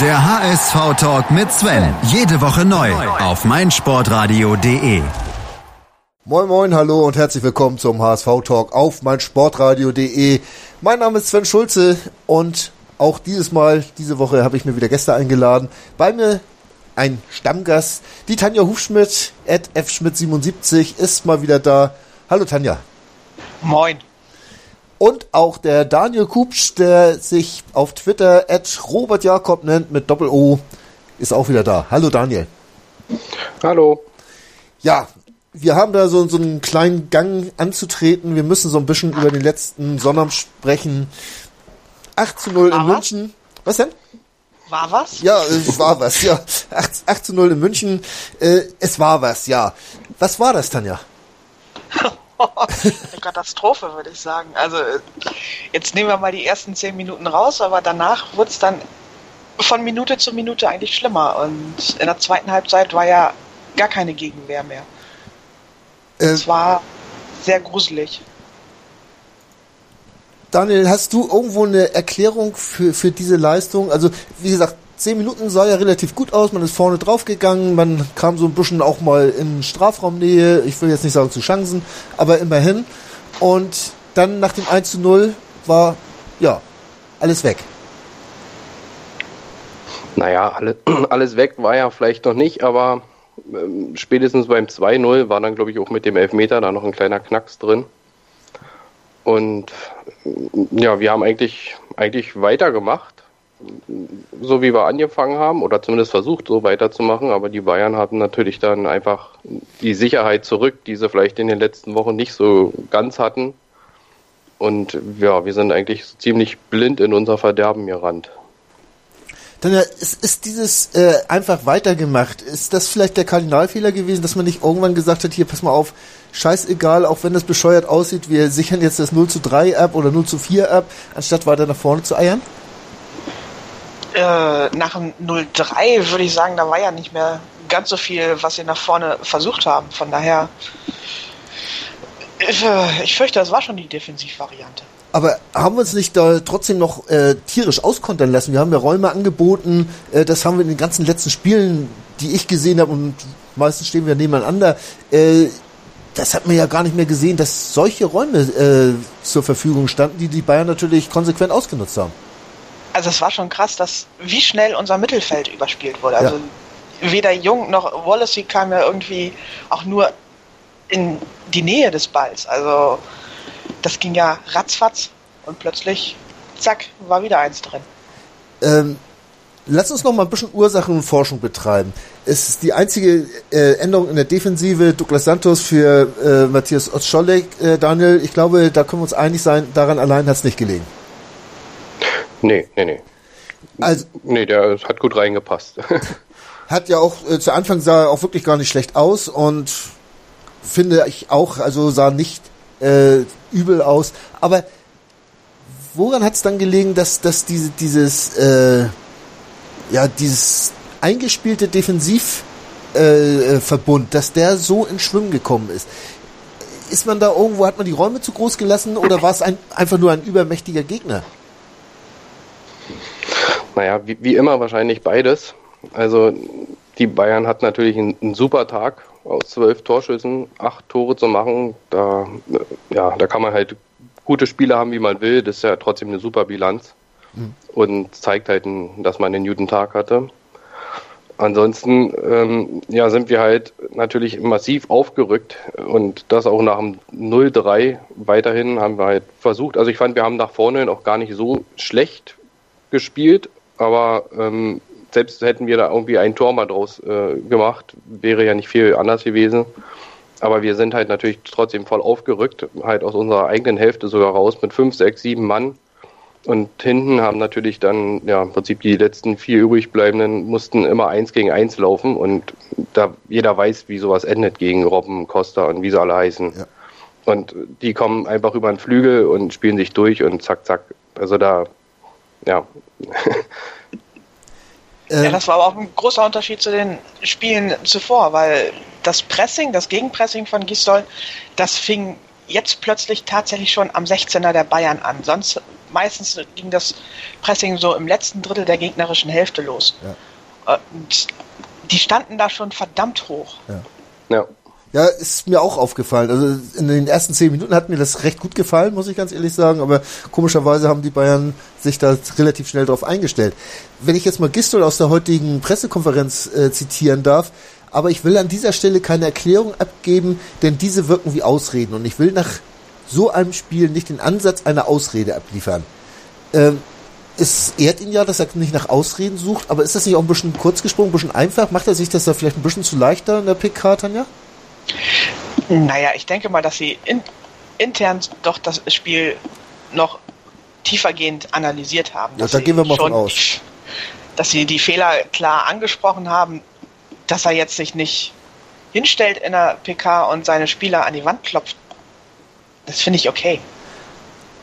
Der HSV-Talk mit Sven. Jede Woche neu auf meinsportradio.de. Moin Moin, hallo und herzlich willkommen zum HSV-Talk auf meinsportradio.de. Mein Name ist Sven Schulze und auch dieses Mal, diese Woche habe ich mir wieder Gäste eingeladen. Bei mir ein Stammgast, die Tanja Hufschmidt, at fschmidt77, ist mal wieder da. Hallo Tanja. Moin. Und auch der Daniel Kupsch, der sich auf Twitter at Robert Jakob nennt mit Doppel-O, ist auch wieder da. Hallo Daniel. Hallo. Ja, wir haben da so, so einen kleinen Gang anzutreten. Wir müssen so ein bisschen über den letzten Sonnabend sprechen. 8 zu 0 in München. Was denn? War was? Ja, es war was, ja. 8, 8 zu 0 in München. Äh, es war was, ja. Was war das, Tanja? Eine Katastrophe, würde ich sagen. Also jetzt nehmen wir mal die ersten zehn Minuten raus, aber danach wurde es dann von Minute zu Minute eigentlich schlimmer. Und in der zweiten Halbzeit war ja gar keine Gegenwehr mehr. Äh, Es war sehr gruselig. Daniel, hast du irgendwo eine Erklärung für, für diese Leistung? Also, wie gesagt, zehn Minuten sah ja relativ gut aus, man ist vorne draufgegangen, man kam so ein bisschen auch mal in Strafraumnähe, ich will jetzt nicht sagen zu Chancen, aber immerhin. Und dann nach dem 1 zu 0 war, ja, alles weg. Naja, alle, alles weg war ja vielleicht noch nicht, aber ähm, spätestens beim 2-0 war dann, glaube ich, auch mit dem Elfmeter da noch ein kleiner Knacks drin. Und ja, wir haben eigentlich, eigentlich weitergemacht, so wie wir angefangen haben, oder zumindest versucht, so weiterzumachen. Aber die Bayern hatten natürlich dann einfach die Sicherheit zurück, die sie vielleicht in den letzten Wochen nicht so ganz hatten. Und ja, wir sind eigentlich ziemlich blind in unser Verderben gerannt. Dann ist, ist dieses äh, einfach weitergemacht. Ist das vielleicht der Kardinalfehler gewesen, dass man nicht irgendwann gesagt hat, hier, pass mal auf, scheißegal, auch wenn das bescheuert aussieht, wir sichern jetzt das 0 zu 3 ab oder 0 zu 4 ab, anstatt weiter nach vorne zu eiern? Äh, nach dem 0-3 würde ich sagen, da war ja nicht mehr ganz so viel, was sie nach vorne versucht haben. Von daher, ich, äh, ich fürchte, das war schon die Defensivvariante. Aber haben wir uns nicht da trotzdem noch äh, tierisch auskontern lassen? Wir haben ja Räume angeboten, äh, das haben wir in den ganzen letzten Spielen, die ich gesehen habe, und meistens stehen wir nebeneinander, äh, das hat man ja gar nicht mehr gesehen, dass solche Räume äh, zur Verfügung standen, die die Bayern natürlich konsequent ausgenutzt haben. Also es war schon krass, dass wie schnell unser Mittelfeld überspielt wurde. Also weder Jung noch Wallacey kam ja irgendwie auch nur in die Nähe des Balls. Also das ging ja ratzfatz und plötzlich, zack, war wieder eins drin. Ähm, lass uns noch mal ein bisschen Ursachenforschung betreiben. Es ist die einzige äh, Änderung in der Defensive Douglas Santos für äh, Matthias Otscholek. Äh, Daniel, ich glaube, da können wir uns einig sein, daran allein hat es nicht gelegen. Nee, nee, nee. Also, Nee, der hat gut reingepasst. hat ja auch äh, zu Anfang sah er auch wirklich gar nicht schlecht aus und finde ich auch, also sah nicht äh, übel aus. Aber woran hat es dann gelegen, dass, dass diese, dieses, äh, ja, dieses eingespielte Defensivverbund, äh, Verbund, dass der so in Schwimmen gekommen ist? Ist man da irgendwo, hat man die Räume zu groß gelassen oder war es ein, einfach nur ein übermächtiger Gegner? Naja, wie, wie immer wahrscheinlich beides. Also die Bayern hat natürlich einen, einen super Tag aus zwölf Torschüssen, acht Tore zu machen. Da, äh, ja, da kann man halt gute Spiele haben, wie man will. Das ist ja trotzdem eine super Bilanz und zeigt halt, dass man einen guten Tag hatte. Ansonsten ähm, ja, sind wir halt natürlich massiv aufgerückt und das auch nach dem 0-3 weiterhin haben wir halt versucht. Also ich fand, wir haben nach vorne auch gar nicht so schlecht gespielt, aber ähm, selbst hätten wir da irgendwie ein Tor mal draus äh, gemacht, wäre ja nicht viel anders gewesen. Aber wir sind halt natürlich trotzdem voll aufgerückt, halt aus unserer eigenen Hälfte sogar raus mit fünf, sechs, sieben Mann. Und hinten haben natürlich dann, ja, im Prinzip die letzten vier übrig bleibenden mussten immer eins gegen eins laufen und da jeder weiß, wie sowas endet gegen Robben, Costa und wie sie alle heißen. Ja. Und die kommen einfach über den Flügel und spielen sich durch und zack, zack. Also da, ja. Ähm, Ja, das war aber auch ein großer Unterschied zu den Spielen zuvor, weil das Pressing, das Gegenpressing von Gisdol, das fing jetzt plötzlich tatsächlich schon am 16er der Bayern an. Sonst meistens ging das Pressing so im letzten Drittel der gegnerischen Hälfte los. Ja. Und die standen da schon verdammt hoch. Ja. ja. Ja, ist mir auch aufgefallen. Also in den ersten zehn Minuten hat mir das recht gut gefallen, muss ich ganz ehrlich sagen. Aber komischerweise haben die Bayern sich da relativ schnell drauf eingestellt. Wenn ich jetzt mal Gistol aus der heutigen Pressekonferenz äh, zitieren darf, aber ich will an dieser Stelle keine Erklärung abgeben, denn diese wirken wie Ausreden. Und ich will nach so einem Spiel nicht den Ansatz einer Ausrede abliefern. Ähm, es ehrt ihn ja, dass er nicht nach Ausreden sucht, aber ist das nicht auch ein bisschen kurz gesprungen, ein bisschen einfach? Macht er sich das da vielleicht ein bisschen zu leichter in der PK, Tanja? Naja, ich denke mal, dass sie in, intern doch das Spiel noch tiefergehend analysiert haben. Ja, da gehen wir mal von aus. Dass sie die Fehler klar angesprochen haben, dass er jetzt sich nicht hinstellt in der PK und seine Spieler an die Wand klopft. Das finde ich okay.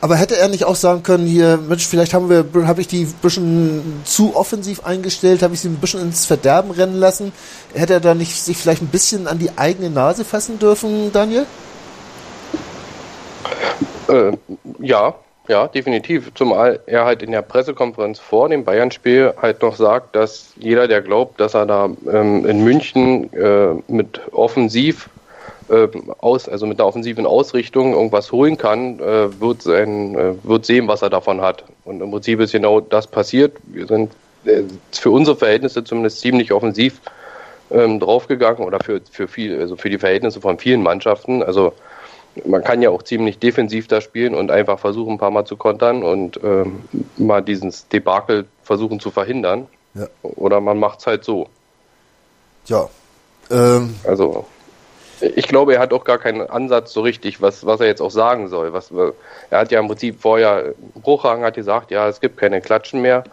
Aber hätte er nicht auch sagen können, hier, Mensch, vielleicht haben wir, habe ich die ein bisschen zu offensiv eingestellt, habe ich sie ein bisschen ins Verderben rennen lassen. Hätte er da nicht sich vielleicht ein bisschen an die eigene Nase fassen dürfen, Daniel? Äh, ja, ja, definitiv. Zumal er halt in der Pressekonferenz vor dem Bayern-Spiel halt noch sagt, dass jeder, der glaubt, dass er da ähm, in München äh, mit offensiv äh, aus, also mit einer offensiven Ausrichtung irgendwas holen kann, äh, wird, sein, äh, wird sehen, was er davon hat. Und im Prinzip ist genau das passiert. Wir sind äh, für unsere Verhältnisse zumindest ziemlich offensiv ähm, draufgegangen oder für, für viel, also für die Verhältnisse von vielen Mannschaften. Also man kann ja auch ziemlich defensiv da spielen und einfach versuchen, ein paar Mal zu kontern und ähm, mal dieses Debakel versuchen zu verhindern. Ja. Oder man macht es halt so. Ja. Ähm, also ich glaube, er hat auch gar keinen Ansatz so richtig, was, was er jetzt auch sagen soll. Was, er hat ja im Prinzip vorher, Bruchhagen hat gesagt, ja, es gibt keine Klatschen mehr.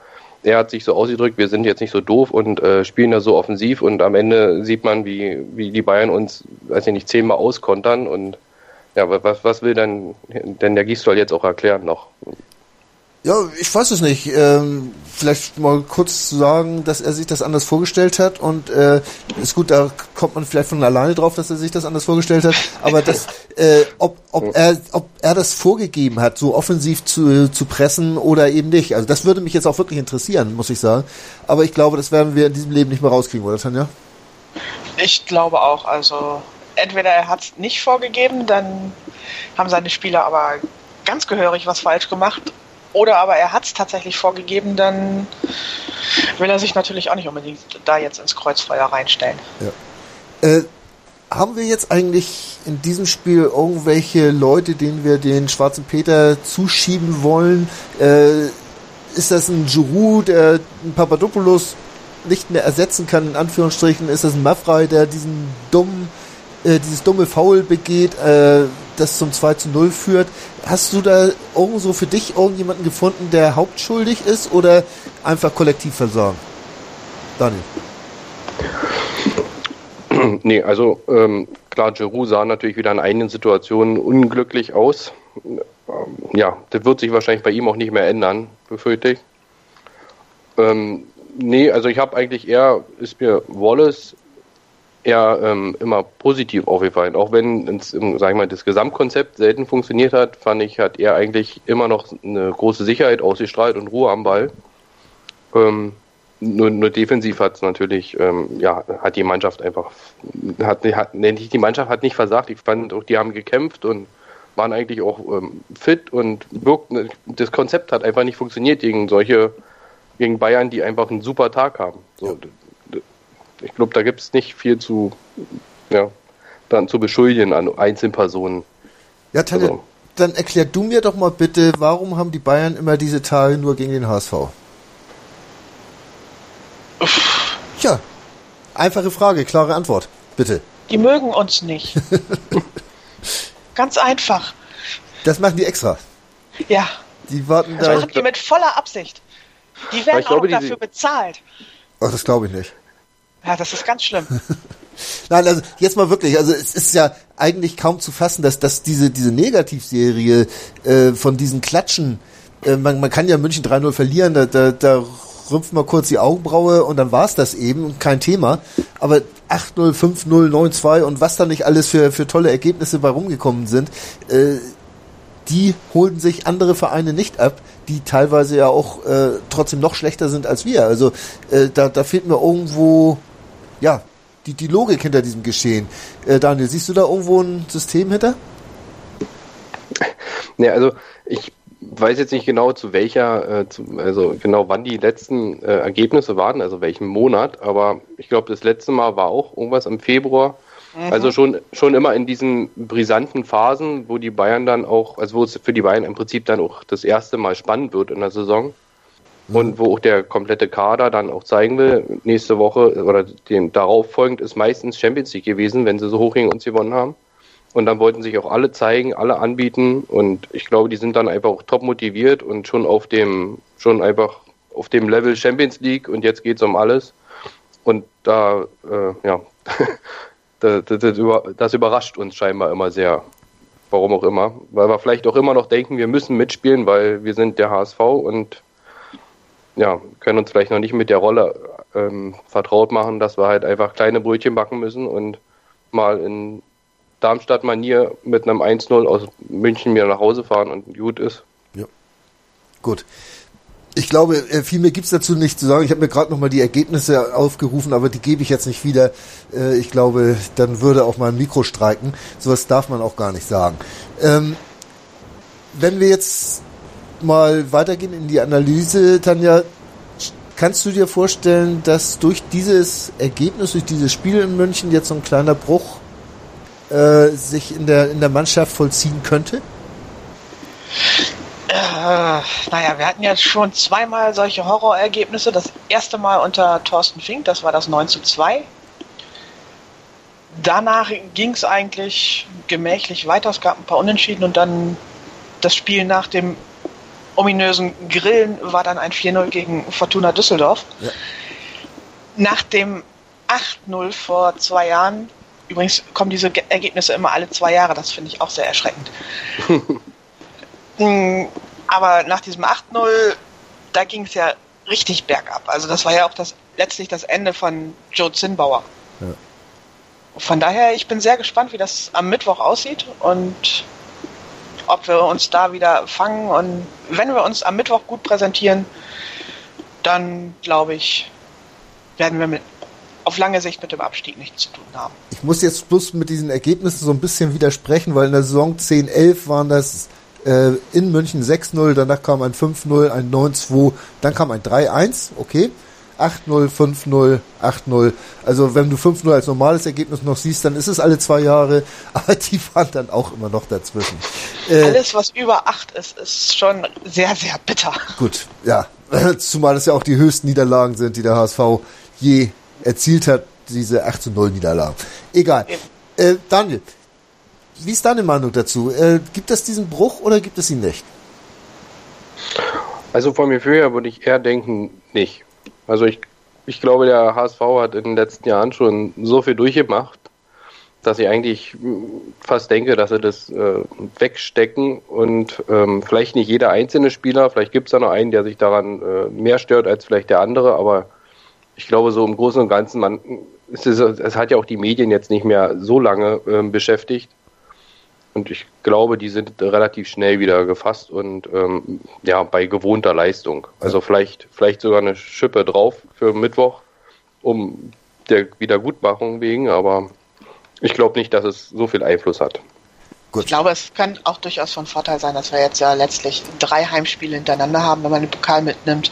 Er hat sich so ausgedrückt, wir sind jetzt nicht so doof und äh, spielen da so offensiv und am Ende sieht man, wie, wie die Bayern uns, weiß ich nicht, zehnmal auskontern und ja, was, was will denn, denn der Gisdol jetzt auch erklären noch? Ja, ich weiß es nicht. Ähm, vielleicht mal kurz zu sagen, dass er sich das anders vorgestellt hat und äh, ist gut, da kommt man vielleicht von alleine drauf, dass er sich das anders vorgestellt hat. Aber das, äh, ob, ob er, ob er das vorgegeben hat, so offensiv zu, zu pressen oder eben nicht. Also das würde mich jetzt auch wirklich interessieren, muss ich sagen. Aber ich glaube, das werden wir in diesem Leben nicht mehr rauskriegen, oder Tanja? Ich glaube auch. Also entweder er hat es nicht vorgegeben, dann haben seine Spieler aber ganz gehörig was falsch gemacht oder aber er hat es tatsächlich vorgegeben, dann will er sich natürlich auch nicht unbedingt da jetzt ins Kreuzfeuer reinstellen. Ja. Äh, haben wir jetzt eigentlich in diesem Spiel irgendwelche Leute, denen wir den schwarzen Peter zuschieben wollen? Äh, ist das ein Giroud, der einen Papadopoulos nicht mehr ersetzen kann, in Anführungsstrichen? Ist das ein Maffrey, der diesen dummen, äh, dieses dumme Foul begeht? Das zum 2 zu 0 führt. Hast du da irgendwo so für dich irgendjemanden gefunden, der hauptschuldig ist oder einfach kollektiv versorgen? Daniel. Nee, also ähm, klar, Giroud sah natürlich wieder in einigen Situationen unglücklich aus. Ähm, ja, das wird sich wahrscheinlich bei ihm auch nicht mehr ändern, befürchte ich. Ähm, nee, also ich habe eigentlich eher, ist mir Wallace eher ähm, immer positiv aufgefallen. Auch wenn, ins, sag ich mal, das Gesamtkonzept selten funktioniert hat, fand ich, hat er eigentlich immer noch eine große Sicherheit ausgestrahlt und Ruhe am Ball. Ähm, nur, nur defensiv hat es natürlich, ähm, ja, hat die Mannschaft einfach, hat, hat, nicht, die Mannschaft hat nicht versagt. Ich fand auch, die haben gekämpft und waren eigentlich auch ähm, fit und wirkt, das Konzept hat einfach nicht funktioniert gegen solche, gegen Bayern, die einfach einen super Tag haben. So, ich glaube, da gibt es nicht viel zu, ja, dann zu beschuldigen an Einzelpersonen. Ja, Tanja, also. dann erklär du mir doch mal bitte, warum haben die Bayern immer diese Tage nur gegen den HSV? Tja, einfache Frage, klare Antwort, bitte. Die mögen uns nicht. Ganz einfach. Das machen die extra. Ja. Die warten das da. Das machen die mit voller Absicht. Die werden auch glaube, dafür bezahlt. Ach, das glaube ich nicht. Ja, das ist ganz schlimm. Nein, also jetzt mal wirklich, also es ist ja eigentlich kaum zu fassen, dass, dass diese, diese Negativserie äh, von diesen Klatschen, äh, man, man kann ja München 3-0 verlieren, da, da, da rümpft man kurz die Augenbraue und dann war's das eben, kein Thema. Aber 8-0, 5-0, 9-2 und was da nicht alles für, für tolle Ergebnisse bei rumgekommen sind, äh, die holten sich andere Vereine nicht ab. die teilweise ja auch äh, trotzdem noch schlechter sind als wir. Also äh, da, da fehlt mir irgendwo, ja, die, die Logik hinter diesem Geschehen. Äh, Daniel, siehst du da irgendwo ein System hinter? Ne, also ich weiß jetzt nicht genau zu welcher, äh, zu, also genau wann die letzten äh, Ergebnisse waren, also welchen Monat, aber ich glaube, das letzte Mal war auch irgendwas im Februar. Mhm. Also schon, schon immer in diesen brisanten Phasen, wo die Bayern dann auch, also wo es für die Bayern im Prinzip dann auch das erste Mal spannend wird in der Saison. Und wo auch der komplette Kader dann auch zeigen will, nächste Woche oder dem darauf folgend ist meistens Champions League gewesen, wenn sie so hoch gegen uns gewonnen haben. Und dann wollten sich auch alle zeigen, alle anbieten. Und ich glaube, die sind dann einfach auch top motiviert und schon auf dem, schon einfach auf dem Level Champions League und jetzt geht es um alles. Und da, äh, ja, das, das, das überrascht uns scheinbar immer sehr. Warum auch immer. Weil wir vielleicht auch immer noch denken, wir müssen mitspielen, weil wir sind der HSV und ja, können uns vielleicht noch nicht mit der Rolle ähm, vertraut machen, dass wir halt einfach kleine Brötchen backen müssen und mal in Darmstadt-Manier mit einem 1-0 aus München wieder nach Hause fahren und gut ist. Ja. Gut. Ich glaube, äh, viel mehr gibt's dazu nicht zu sagen. Ich habe mir gerade nochmal die Ergebnisse aufgerufen, aber die gebe ich jetzt nicht wieder. Äh, ich glaube, dann würde auch mal ein Mikro streiken. Sowas darf man auch gar nicht sagen. Ähm, wenn wir jetzt mal weitergehen in die Analyse, Tanja, kannst du dir vorstellen, dass durch dieses Ergebnis, durch dieses Spiel in München jetzt so ein kleiner Bruch äh, sich in der, in der Mannschaft vollziehen könnte? Äh, naja, wir hatten ja schon zweimal solche Horrorergebnisse. Das erste Mal unter Thorsten Fink, das war das 9 zu 2. Danach ging es eigentlich gemächlich weiter. Es gab ein paar Unentschieden und dann das Spiel nach dem ominösen Grillen war dann ein 4-0 gegen Fortuna Düsseldorf. Ja. Nach dem 8-0 vor zwei Jahren Übrigens kommen diese Ergebnisse immer alle zwei Jahre, das finde ich auch sehr erschreckend. Hm, aber nach diesem 8-0, da ging es ja richtig bergab. Also das war ja auch das letztlich das Ende von Joe Zinnbauer. Ja. Von daher, ich bin sehr gespannt, wie das am Mittwoch aussieht und ob wir uns da wieder fangen. Und wenn wir uns am Mittwoch gut präsentieren, dann glaube ich, werden wir mit auf lange Sicht mit dem Abstieg nichts zu tun haben. Ich muss jetzt bloß mit diesen Ergebnissen so ein bisschen widersprechen, weil in der Saison 10-11 waren das äh, in München 6-0, danach kam ein 5-0, ein 9-2, dann kam ein 3-1, okay. 8-0, 5-0, 8-0. Also wenn du 5-0 als normales Ergebnis noch siehst, dann ist es alle zwei Jahre, aber die waren dann auch immer noch dazwischen. Äh, Alles, was über 8 ist, ist schon sehr, sehr bitter. Gut, ja. Zumal es ja auch die höchsten Niederlagen sind, die der HSV je erzielt hat, diese 8 zu 0 Niederlage. Egal. Äh, Daniel, wie ist deine Meinung dazu? Äh, gibt es diesen Bruch oder gibt es ihn nicht? Also von mir früher würde ich eher denken, nicht. Also ich, ich glaube, der HSV hat in den letzten Jahren schon so viel durchgemacht, dass ich eigentlich fast denke, dass sie das äh, wegstecken und ähm, vielleicht nicht jeder einzelne Spieler, vielleicht gibt es da noch einen, der sich daran äh, mehr stört als vielleicht der andere, aber ich glaube, so im Großen und Ganzen, man, es, ist, es hat ja auch die Medien jetzt nicht mehr so lange äh, beschäftigt. Und ich glaube, die sind relativ schnell wieder gefasst und ähm, ja, bei gewohnter Leistung. Also vielleicht, vielleicht sogar eine Schippe drauf für Mittwoch, um der Wiedergutmachung wegen, aber ich glaube nicht, dass es so viel Einfluss hat. Gut. Ich glaube, es kann auch durchaus von Vorteil sein, dass wir jetzt ja letztlich drei Heimspiele hintereinander haben, wenn man den Pokal mitnimmt.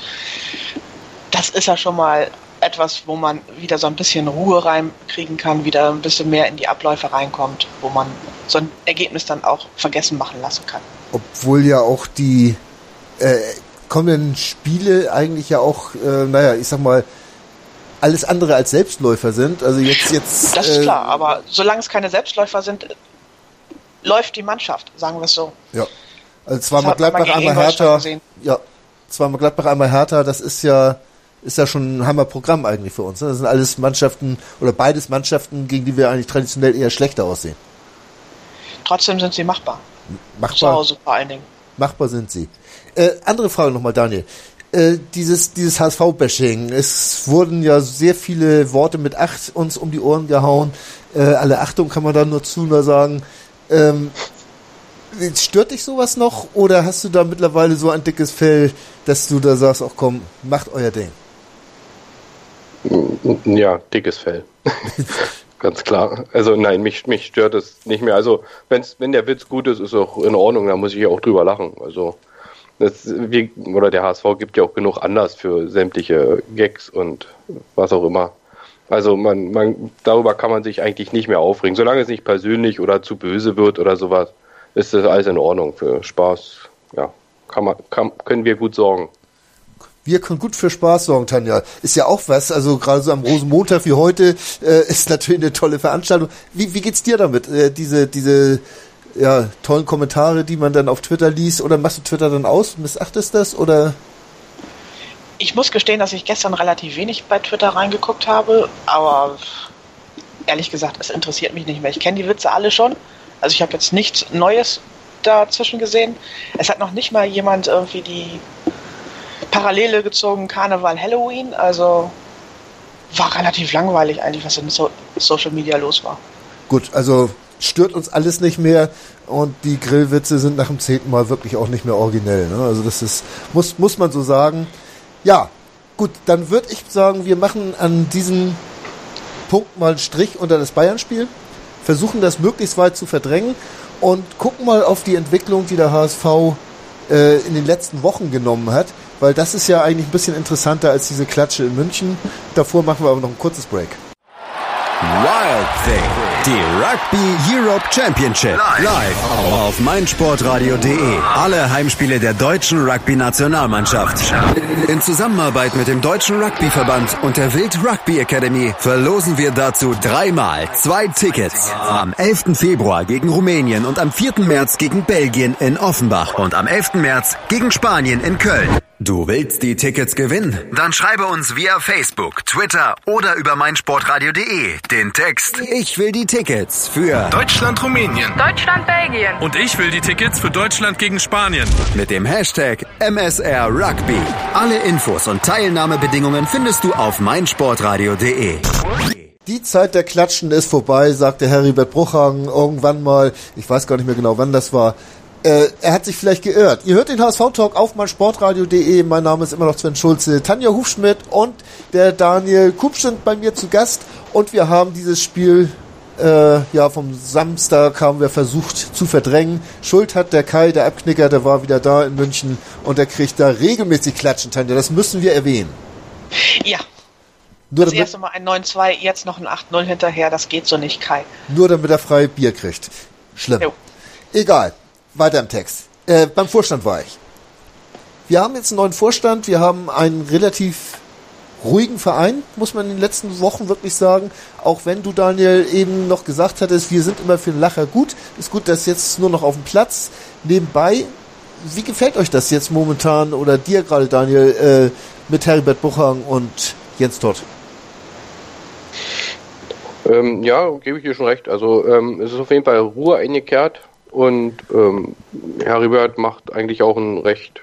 Das ist ja schon mal etwas, wo man wieder so ein bisschen Ruhe reinkriegen kann, wieder ein bisschen mehr in die Abläufe reinkommt, wo man so ein Ergebnis dann auch vergessen machen lassen kann. Obwohl ja auch die äh, kommenden Spiele eigentlich ja auch, äh, naja, ich sag mal, alles andere als Selbstläufer sind. Also jetzt, jetzt. Das ist äh, klar, aber solange es keine Selbstläufer sind, läuft die Mannschaft, sagen wir es so. Ja. Also zweimal Gladbach, einmal Hertha. Ja, zweimal Gladbach, einmal Hertha, das ist ja ist ja schon ein Hammerprogramm eigentlich für uns. Ne? Das sind alles Mannschaften oder beides Mannschaften, gegen die wir eigentlich traditionell eher schlechter aussehen. Trotzdem sind sie machbar. Machbar. Zu Hause vor allen Dingen. Machbar sind sie. Äh, andere Frage nochmal, Daniel. Äh, dieses dieses HSV-Bashing. Es wurden ja sehr viele Worte mit Acht uns um die Ohren gehauen. Äh, alle Achtung kann man da nur zu nur sagen. Ähm, Stört dich sowas noch oder hast du da mittlerweile so ein dickes Fell, dass du da sagst, ach komm, macht euer Ding? Ja, dickes Fell. Ganz klar. Also nein, mich, mich stört es nicht mehr. Also wenn's, wenn der Witz gut ist, ist auch in Ordnung, da muss ich auch drüber lachen. Also das, wie, oder der HSV gibt ja auch genug Anlass für sämtliche Gags und was auch immer. Also man, man, darüber kann man sich eigentlich nicht mehr aufregen. Solange es nicht persönlich oder zu böse wird oder sowas, ist das alles in Ordnung. Für Spaß, ja, kann man, kann, können wir gut sorgen. Wir können gut für Spaß sorgen, Tanja. Ist ja auch was, also gerade so am Rosenmontag wie heute äh, ist natürlich eine tolle Veranstaltung. Wie, wie geht's dir damit? Äh, diese, diese ja, tollen Kommentare, die man dann auf Twitter liest, oder machst du Twitter dann aus? Missachtest das oder? Ich muss gestehen, dass ich gestern relativ wenig bei Twitter reingeguckt habe, aber ehrlich gesagt, es interessiert mich nicht mehr. Ich kenne die Witze alle schon. Also ich habe jetzt nichts Neues dazwischen gesehen. Es hat noch nicht mal jemand irgendwie die Parallele gezogen Karneval Halloween, also war relativ langweilig eigentlich, was in so Social Media los war. Gut, also stört uns alles nicht mehr und die Grillwitze sind nach dem zehnten Mal wirklich auch nicht mehr originell. Ne? Also das ist, muss, muss man so sagen. Ja, gut, dann würde ich sagen, wir machen an diesem Punkt mal einen Strich unter das Bayern-Spiel, versuchen das möglichst weit zu verdrängen und gucken mal auf die Entwicklung, die der HSV äh, in den letzten Wochen genommen hat weil das ist ja eigentlich ein bisschen interessanter als diese Klatsche in München. Davor machen wir aber noch ein kurzes Break. Wild Thing, die Rugby Europe Championship, live auf meinsportradio.de. Alle Heimspiele der deutschen Rugby-Nationalmannschaft. In Zusammenarbeit mit dem Deutschen Rugbyverband und der Wild Rugby Academy verlosen wir dazu dreimal zwei Tickets. Am 11. Februar gegen Rumänien und am 4. März gegen Belgien in Offenbach und am 11. März gegen Spanien in Köln. Du willst die Tickets gewinnen? Dann schreibe uns via Facebook, Twitter oder über meinsportradio.de den Text Ich will die Tickets für Deutschland, Rumänien. Deutschland, Belgien. Und ich will die Tickets für Deutschland gegen Spanien. mit dem Hashtag MSR Rugby. Alle Infos und Teilnahmebedingungen findest du auf meinsportradio.de. Die Zeit der Klatschen ist vorbei, sagte Heribert Bruchhagen irgendwann mal. Ich weiß gar nicht mehr genau, wann das war. Äh, er hat sich vielleicht geirrt. Ihr hört den HSV-Talk auf meinsportradio.de. Mein Name ist immer noch Sven Schulze. Tanja Hufschmidt und der Daniel Kupsch sind bei mir zu Gast. Und wir haben dieses Spiel äh, ja vom Samstag haben wir versucht zu verdrängen. Schuld hat der Kai, der Abknicker, der war wieder da in München und der kriegt da regelmäßig Klatschen, Tanja. Das müssen wir erwähnen. Ja, Nur das damit, erste Mal ein 9-2, jetzt noch ein 8-0 hinterher, das geht so nicht, Kai. nur damit er frei Bier kriegt. Schlimm. Jo. Egal. Weiter im Text. Äh, beim Vorstand war ich. Wir haben jetzt einen neuen Vorstand. Wir haben einen relativ ruhigen Verein, muss man in den letzten Wochen wirklich sagen. Auch wenn du, Daniel, eben noch gesagt hattest, wir sind immer für den Lacher gut. Ist gut, dass jetzt nur noch auf dem Platz. Nebenbei, wie gefällt euch das jetzt momentan oder dir gerade, Daniel, äh, mit Heribert Buchhang und Jens Todd? Ähm, ja, gebe ich dir schon recht. Also ähm, es ist auf jeden Fall Ruhe eingekehrt und ähm, Heribert macht eigentlich auch einen recht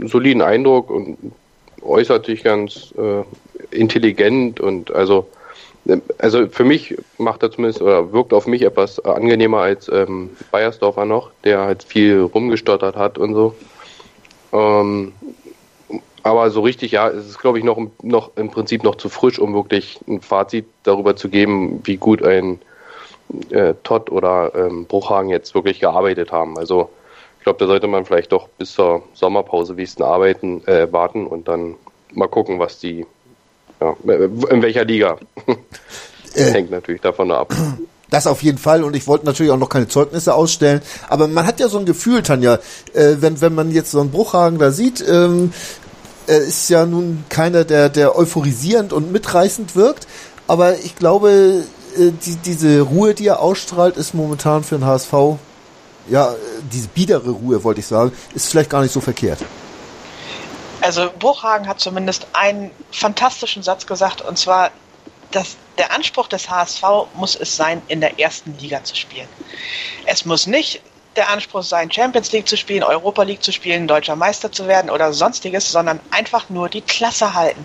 soliden Eindruck und äußert sich ganz äh, intelligent und also ähm, also für mich macht er zumindest oder wirkt auf mich etwas angenehmer als ähm, Bayersdorfer noch, der halt viel rumgestottert hat und so. Ähm, aber so richtig, ja, es ist, glaube ich, noch, noch im Prinzip noch zu frisch, um wirklich ein Fazit darüber zu geben, wie gut ein äh, Todd oder ähm, Bruchhagen jetzt wirklich gearbeitet haben. Also ich glaube, da sollte man vielleicht doch bis zur Sommerpause wenigstens arbeiten, äh, warten und dann mal gucken, was die, ja, äh, in welcher Liga. Das hängt natürlich davon ab. Das auf jeden Fall und ich wollte natürlich auch noch keine Zeugnisse ausstellen, aber man hat ja so ein Gefühl, Tanja, äh, wenn, wenn man jetzt so einen Bruchhagen da sieht, ähm, er ist ja nun keiner, der, der euphorisierend und mitreißend wirkt, aber ich glaube, äh, die, diese Ruhe, die er ausstrahlt, ist momentan für den HSV, ja, äh, diese biedere Ruhe, wollte ich sagen, ist vielleicht gar nicht so verkehrt. Also Bruchhagen hat zumindest einen fantastischen Satz gesagt, und zwar, dass der Anspruch des HSV muss es sein, in der ersten Liga zu spielen. Es muss nicht der Anspruch sein, Champions League zu spielen, Europa League zu spielen, deutscher Meister zu werden oder sonstiges, sondern einfach nur die Klasse halten.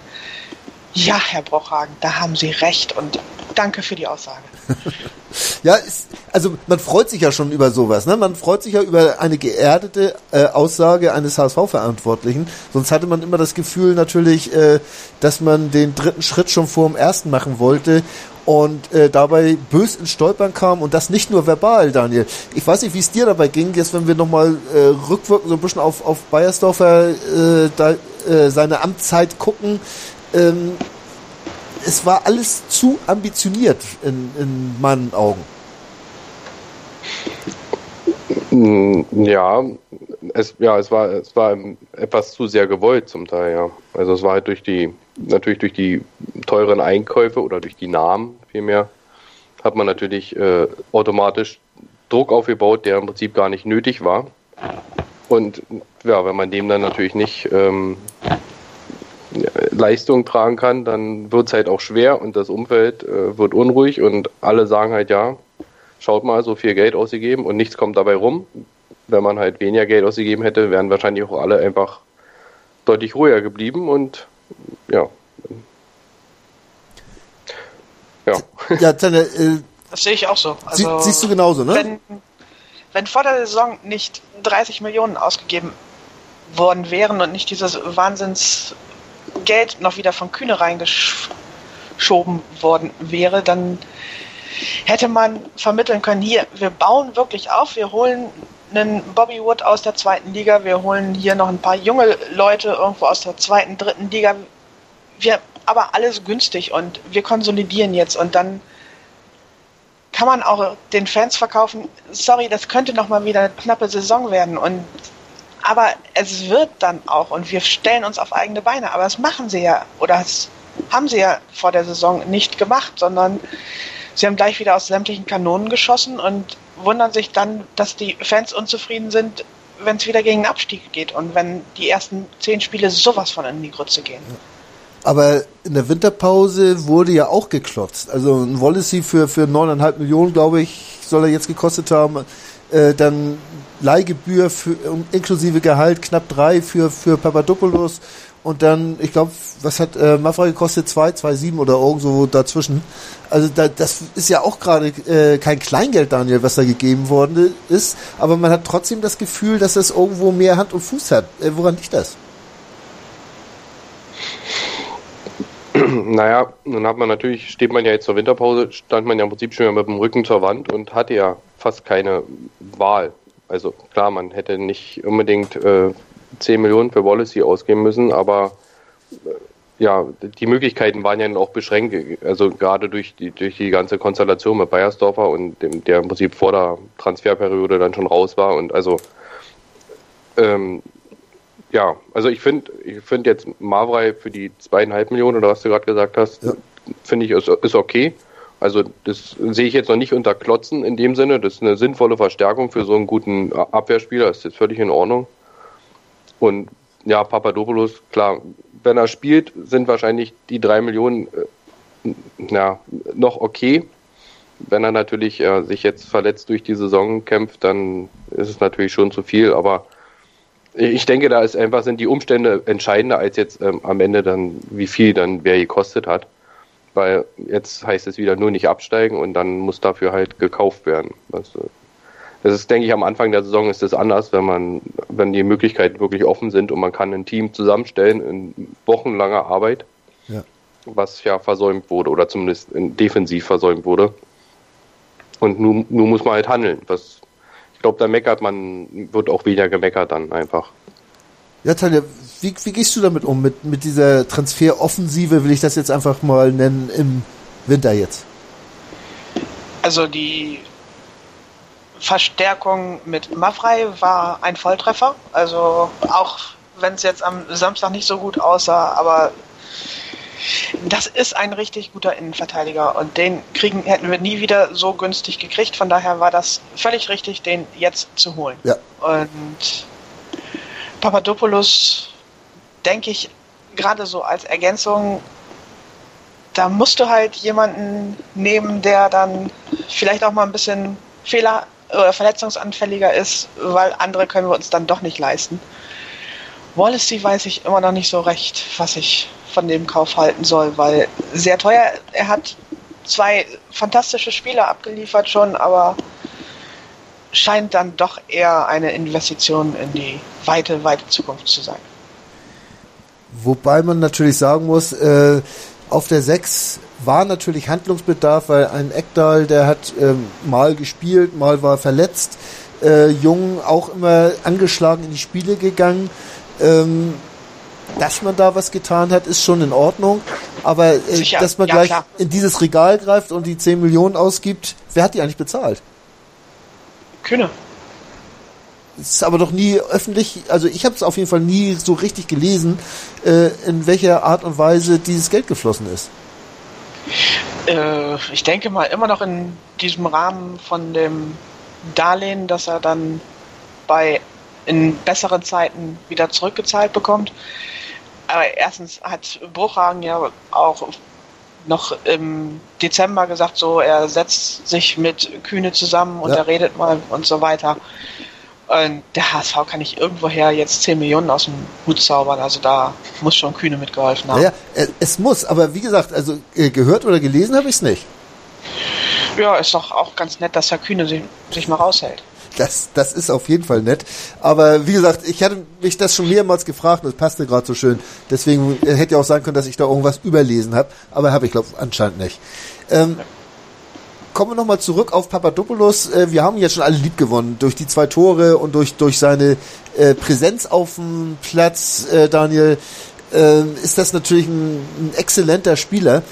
Ja, Herr Bruchhagen, da haben Sie recht und danke für die Aussage. Ja, ist, also man freut sich ja schon über sowas. Ne? Man freut sich ja über eine geerdete äh, Aussage eines HSV-Verantwortlichen. Sonst hatte man immer das Gefühl natürlich, äh, dass man den dritten Schritt schon vor dem ersten machen wollte und äh, dabei bös ins Stolpern kam und das nicht nur verbal, Daniel. Ich weiß nicht, wie es dir dabei ging, jetzt wenn wir nochmal äh, rückwirkend so ein bisschen auf, auf Bayersdorfer äh, da, äh, seine Amtszeit gucken. Ähm, es war alles zu ambitioniert in, in meinen Augen. Mm, ja, es, ja, es war, es war etwas zu sehr gewollt zum Teil, ja. Also es war halt durch die, natürlich durch die teuren Einkäufe oder durch die Namen vielmehr, hat man natürlich äh, automatisch Druck aufgebaut, der im Prinzip gar nicht nötig war. Und ja, wenn man dem dann natürlich nicht ähm, Leistung tragen kann, dann wird es halt auch schwer und das Umfeld äh, wird unruhig und alle sagen halt, ja, schaut mal, so viel Geld ausgegeben und nichts kommt dabei rum. Wenn man halt weniger Geld ausgegeben hätte, wären wahrscheinlich auch alle einfach deutlich ruhiger geblieben und ja. Ja. Ja, Tenne, äh, das sehe ich auch so. Also, siehst du genauso, ne? Wenn, wenn vor der Saison nicht 30 Millionen ausgegeben worden wären und nicht dieses Wahnsinns Geld noch wieder von Kühne reingeschoben worden wäre, dann hätte man vermitteln können, hier, wir bauen wirklich auf, wir holen einen Bobby Wood aus der zweiten Liga, wir holen hier noch ein paar junge Leute irgendwo aus der zweiten, dritten Liga. Wir, aber alles günstig und wir konsolidieren jetzt und dann kann man auch den Fans verkaufen, sorry, das könnte noch mal wieder eine knappe Saison werden und aber es wird dann auch und wir stellen uns auf eigene Beine. Aber das machen sie ja oder das haben sie ja vor der Saison nicht gemacht, sondern sie haben gleich wieder aus sämtlichen Kanonen geschossen und wundern sich dann, dass die Fans unzufrieden sind, wenn es wieder gegen den Abstieg geht und wenn die ersten zehn Spiele sowas von in die Grütze gehen. Aber in der Winterpause wurde ja auch geklotzt. Also ein Wallacey für, für 9,5 Millionen, glaube ich, soll er jetzt gekostet haben. Äh, dann Leihgebühr für, inklusive Gehalt knapp drei für, für Papadopoulos und dann, ich glaube, was hat äh, Mafra gekostet? Zwei, zwei sieben oder irgendwo dazwischen. Also da, das ist ja auch gerade äh, kein Kleingeld, Daniel, was da gegeben worden ist, aber man hat trotzdem das Gefühl, dass es irgendwo mehr Hand und Fuß hat. Äh, woran liegt das? Naja, nun hat man natürlich, steht man ja jetzt zur Winterpause, stand man ja im Prinzip schon mit dem Rücken zur Wand und hatte ja fast keine Wahl. Also klar, man hätte nicht unbedingt äh, 10 Millionen für Wallacey ausgeben müssen, aber äh, ja, die Möglichkeiten waren ja auch beschränkt, also gerade durch die, durch die ganze Konstellation mit Bayersdorfer und dem, der im Prinzip vor der Transferperiode dann schon raus war und also ähm, ja, also ich finde, ich finde jetzt Mavrei für die zweieinhalb Millionen oder was du gerade gesagt hast, ja. finde ich ist, ist okay. Also das sehe ich jetzt noch nicht unter Klotzen in dem Sinne. Das ist eine sinnvolle Verstärkung für so einen guten Abwehrspieler. Das ist jetzt völlig in Ordnung. Und ja, Papadopoulos, klar, wenn er spielt, sind wahrscheinlich die drei Millionen äh, ja, noch okay. Wenn er natürlich äh, sich jetzt verletzt durch die Saison kämpft, dann ist es natürlich schon zu viel. Aber ich denke, da ist einfach sind die Umstände entscheidender als jetzt ähm, am Ende dann, wie viel dann wer gekostet hat weil jetzt heißt es wieder nur nicht absteigen und dann muss dafür halt gekauft werden. Also, das ist, denke ich, am Anfang der Saison ist das anders, wenn man, wenn die Möglichkeiten wirklich offen sind und man kann ein Team zusammenstellen in wochenlanger Arbeit, ja. was ja versäumt wurde oder zumindest defensiv versäumt wurde. Und nun, nun muss man halt handeln. Was, ich glaube, da meckert man, wird auch weniger gemeckert dann einfach. Ja, Tanja, wie, wie gehst du damit um, mit, mit dieser Transferoffensive, will ich das jetzt einfach mal nennen, im Winter jetzt? Also die Verstärkung mit Mavrei war ein Volltreffer. Also auch wenn es jetzt am Samstag nicht so gut aussah, aber das ist ein richtig guter Innenverteidiger und den kriegen hätten wir nie wieder so günstig gekriegt. Von daher war das völlig richtig, den jetzt zu holen. Ja. Und Papadopoulos, denke ich, gerade so als Ergänzung, da musst du halt jemanden nehmen, der dann vielleicht auch mal ein bisschen Fehler oder verletzungsanfälliger ist, weil andere können wir uns dann doch nicht leisten. Wallacey weiß ich immer noch nicht so recht, was ich von dem Kauf halten soll, weil sehr teuer, er hat zwei fantastische Spiele abgeliefert schon, aber scheint dann doch eher eine Investition in die weite, weite Zukunft zu sein. Wobei man natürlich sagen muss, äh, auf der 6 war natürlich Handlungsbedarf, weil ein Eckdal, der hat ähm, mal gespielt, mal war verletzt, äh, Jung auch immer angeschlagen in die Spiele gegangen. Ähm, dass man da was getan hat, ist schon in Ordnung. Aber äh, dass man ja, gleich klar. in dieses Regal greift und die 10 Millionen ausgibt, wer hat die eigentlich bezahlt? Kühne. Es ist aber doch nie öffentlich, also ich habe es auf jeden Fall nie so richtig gelesen, äh, in welcher Art und Weise dieses Geld geflossen ist. Äh, ich denke mal immer noch in diesem Rahmen von dem Darlehen, dass er dann bei in besseren Zeiten wieder zurückgezahlt bekommt. Aber erstens hat Bruchhagen ja auch noch im Dezember gesagt, so er setzt sich mit Kühne zusammen und ja. er redet mal und so weiter. Und der HSV kann nicht irgendwoher jetzt 10 Millionen aus dem Hut zaubern. Also da muss schon Kühne mitgeholfen haben. Ja, es muss, aber wie gesagt, also äh, gehört oder gelesen habe ich es nicht. Ja, ist doch auch ganz nett, dass Herr Kühne sich, sich mal raushält. Das, das ist auf jeden Fall nett. Aber wie gesagt, ich hatte mich das schon mehrmals gefragt und es passte gerade so schön. Deswegen äh, hätte ja auch sein können, dass ich da irgendwas überlesen habe. Aber habe ich, glaube anscheinend nicht. Ähm, kommen wir nochmal zurück auf Papadopoulos. Äh, wir haben jetzt schon alle lieb gewonnen durch die zwei Tore und durch, durch seine äh, Präsenz auf dem Platz, äh, Daniel. Äh, ist das natürlich ein, ein, exzellenter Spieler.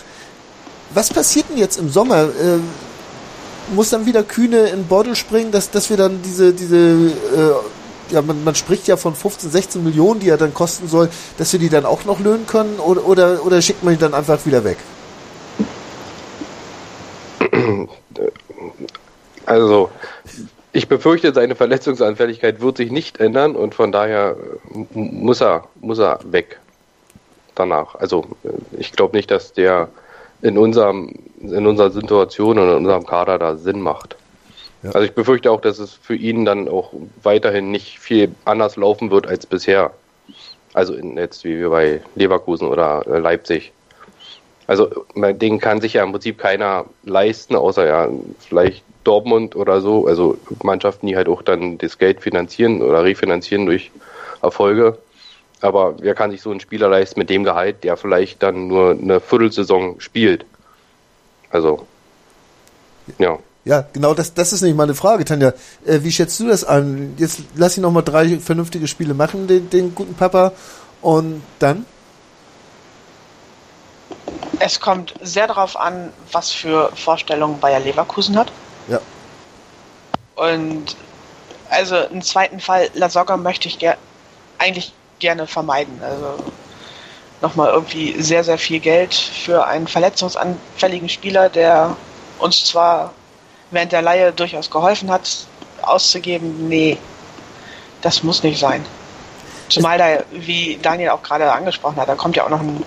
Was passiert denn jetzt im Sommer? Äh, muss dann wieder Kühne in Bordel springen, dass, dass wir dann diese, diese äh, ja, man, man spricht ja von 15, 16 Millionen, die er dann kosten soll, dass wir die dann auch noch löhnen können oder, oder, oder schickt man ihn dann einfach wieder weg? Also, ich befürchte, seine Verletzungsanfälligkeit wird sich nicht ändern und von daher muss er, muss er weg danach. Also, ich glaube nicht, dass der in unserem, in unserer Situation und in unserem Kader da Sinn macht. Ja. Also ich befürchte auch, dass es für ihn dann auch weiterhin nicht viel anders laufen wird als bisher. Also in, jetzt wie bei Leverkusen oder Leipzig. Also den kann sich ja im Prinzip keiner leisten, außer ja vielleicht Dortmund oder so, also Mannschaften, die halt auch dann das Geld finanzieren oder refinanzieren durch Erfolge. Aber wer kann sich so einen Spieler leisten mit dem Gehalt, der vielleicht dann nur eine Viertelsaison spielt? Also, ja. Ja, genau, das, das ist nämlich meine Frage, Tanja. Äh, wie schätzt du das an? Jetzt lass ihn noch mal drei vernünftige Spiele machen, den, den guten Papa. Und dann? Es kommt sehr darauf an, was für Vorstellungen Bayer Leverkusen hat. Ja. Und also im zweiten Fall, Lasogga möchte ich ger eigentlich gerne vermeiden. Also nochmal irgendwie sehr, sehr viel Geld für einen verletzungsanfälligen Spieler, der uns zwar während der Laie durchaus geholfen hat, auszugeben, nee, das muss nicht sein. Zumal da, wie Daniel auch gerade angesprochen hat, da kommt ja auch noch ein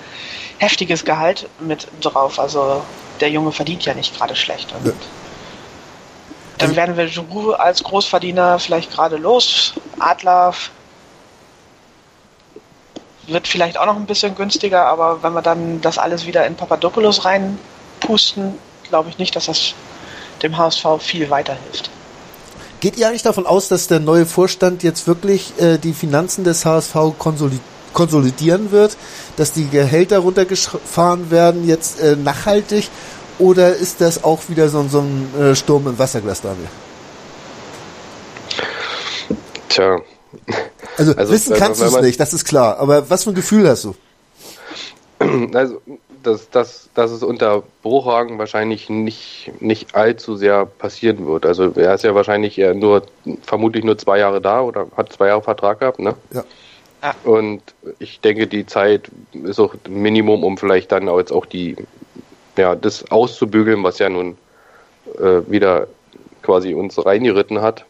heftiges Gehalt mit drauf. Also der Junge verdient ja nicht gerade schlecht. Und dann werden wir Giroud als Großverdiener vielleicht gerade los. Adler wird vielleicht auch noch ein bisschen günstiger, aber wenn wir dann das alles wieder in Papadopoulos reinpusten, glaube ich nicht, dass das dem HSV viel weiterhilft. Geht ihr eigentlich davon aus, dass der neue Vorstand jetzt wirklich äh, die Finanzen des HSV konsolidiert? Konsolidieren wird, dass die Gehälter runtergefahren werden, jetzt äh, nachhaltig, oder ist das auch wieder so, so ein äh, Sturm im Wasserglas, Daniel? Tja. Also, also wissen kannst du es nicht, das ist klar, aber was für ein Gefühl hast du? Also, dass, dass, dass es unter Bruchhagen wahrscheinlich nicht, nicht allzu sehr passieren wird. Also er ist ja wahrscheinlich eher nur, vermutlich nur zwei Jahre da oder hat zwei Jahre Vertrag gehabt, ne? Ja. Ah. Und ich denke, die Zeit ist auch Minimum, um vielleicht dann auch jetzt auch die, ja, das auszubügeln, was ja nun äh, wieder quasi uns reingeritten hat.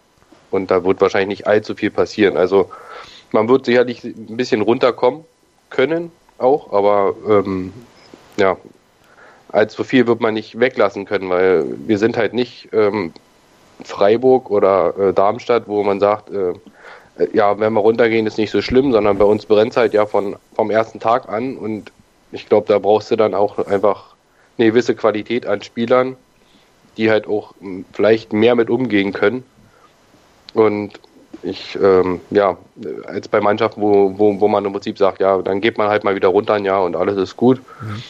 Und da wird wahrscheinlich nicht allzu viel passieren. Also man wird sicherlich ein bisschen runterkommen können auch, aber ähm, ja, allzu viel wird man nicht weglassen können, weil wir sind halt nicht ähm, Freiburg oder äh, Darmstadt, wo man sagt, äh, ja, wenn wir runtergehen, ist nicht so schlimm, sondern bei uns brennt es halt ja von, vom ersten Tag an und ich glaube, da brauchst du dann auch einfach eine gewisse Qualität an Spielern, die halt auch hm, vielleicht mehr mit umgehen können. Und ich, ähm, ja, als bei Mannschaften, wo, wo, wo man im Prinzip sagt, ja, dann geht man halt mal wieder runter ein Jahr und alles ist gut. Mhm.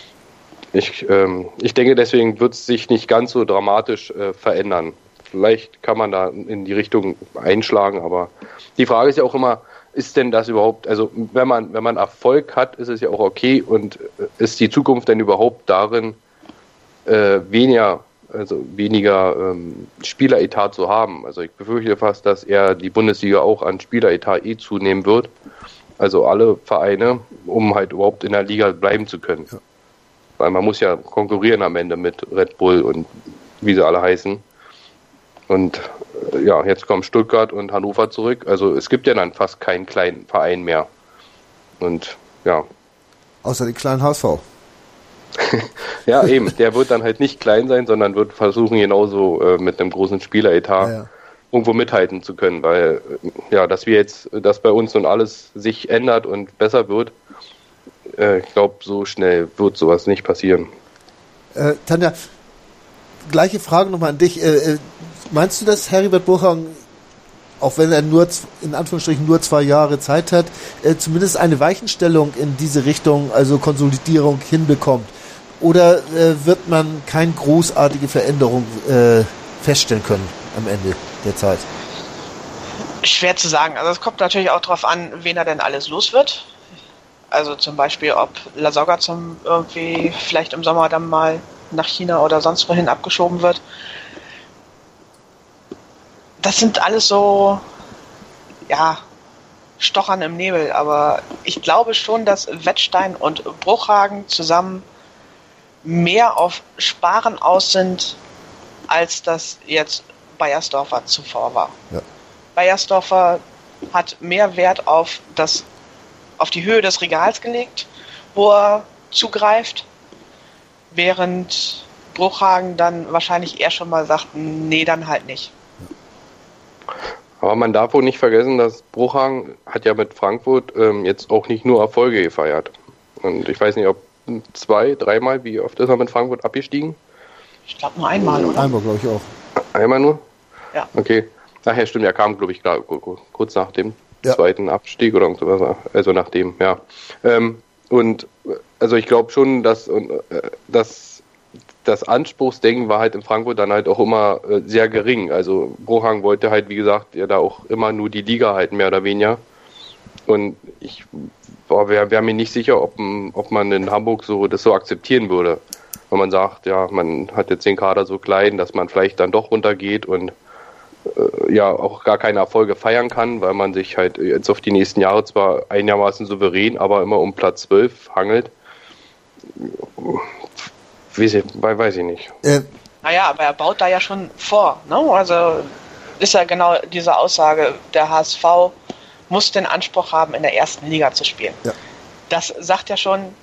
Ich, ähm, ich denke, deswegen wird es sich nicht ganz so dramatisch äh, verändern. Vielleicht kann man da in die Richtung einschlagen, aber die Frage ist ja auch immer, ist denn das überhaupt, also wenn man, wenn man Erfolg hat, ist es ja auch okay und äh, ist die Zukunft denn überhaupt darin, äh, weniger, also weniger ähm, Spieleretat zu haben? Also ich befürchte fast, dass eher die Bundesliga auch an Spieleretat eh zunehmen wird. Also alle Vereine, um halt überhaupt in der Liga bleiben zu können. Ja. Weil man muss ja konkurrieren am Ende mit Red Bull und wie sie alle heißen. Und äh, ja, jetzt kommen Stuttgart und Hannover zurück. Also es gibt ja dann fast keinen kleinen Verein mehr. Und ja. Außer den kleinen HSV. ja, eben. Der wird dann halt nicht klein sein, sondern wird versuchen, genauso äh, mit einem großen Spieleretat ja, ja. irgendwo mithalten zu können. Weil, äh, ja, dass wir jetzt, dass bei uns nun alles sich ändert und besser wird, äh, ich glaube, so schnell wird sowas nicht passieren. Äh, Tanja, gleiche Frage nochmal an dich. Meinst du, dass Heribert Burchang, auch wenn er nur in Anführungsstrichen nur zwei Jahre Zeit hat, äh, zumindest eine Weichenstellung in diese Richtung, also Konsolidierung hinbekommt? Oder äh, wird man keine großartige Veränderung äh, feststellen können am Ende der Zeit? Schwer zu sagen. Also es kommt natürlich auch darauf an, wen er denn alles los wird. Also zum Beispiel, ob Lasogga zum irgendwie vielleicht im Sommer dann mal nach China oder sonst wohin abgeschoben wird das sind alles so, ja, Stochern im Nebel, aber ich glaube schon, dass Wettstein und Bruchhagen zusammen mehr auf Sparen aus sind, als das jetzt Bayersdorfer zuvor war. Ja. Bayersdorfer hat mehr Wert auf, das, auf die Höhe des Regals gelegt, wo er zugreift, während Bruchhagen dann wahrscheinlich eher schon mal sagt, nee, dann halt nicht. Aber man darf wohl nicht vergessen, dass Bruchhagen hat ja mit Frankfurt ähm, jetzt auch nicht nur Erfolge gefeiert. Und ich weiß nicht, ob zwei, dreimal, wie oft ist er mit Frankfurt abgestiegen? Ich glaube nur einmal, oder? Einmal, glaube ich auch. Einmal nur? Ja. Okay. Ach ja, stimmt, er kam, glaube ich, kurz nach dem ja. zweiten Abstieg oder sowas. Also nach dem, ja. Ähm, und also ich glaube schon, dass, äh, dass das Anspruchsdenken war halt in Frankfurt dann halt auch immer äh, sehr gering. Also Brohang wollte halt, wie gesagt, ja da auch immer nur die Liga halten, mehr oder weniger. Und ich wäre wär mir nicht sicher, ob, ob man in Hamburg so das so akzeptieren würde. Wenn man sagt, ja, man hat jetzt den Kader so klein, dass man vielleicht dann doch runtergeht und äh, ja auch gar keine Erfolge feiern kann, weil man sich halt jetzt auf die nächsten Jahre zwar einigermaßen souverän, aber immer um Platz 12 hangelt Weiß ich, weiß ich nicht. Äh, naja, aber er baut da ja schon vor. Ne? Also ist ja genau diese Aussage, der HSV muss den Anspruch haben, in der ersten Liga zu spielen. Ja. Das sagt ja schon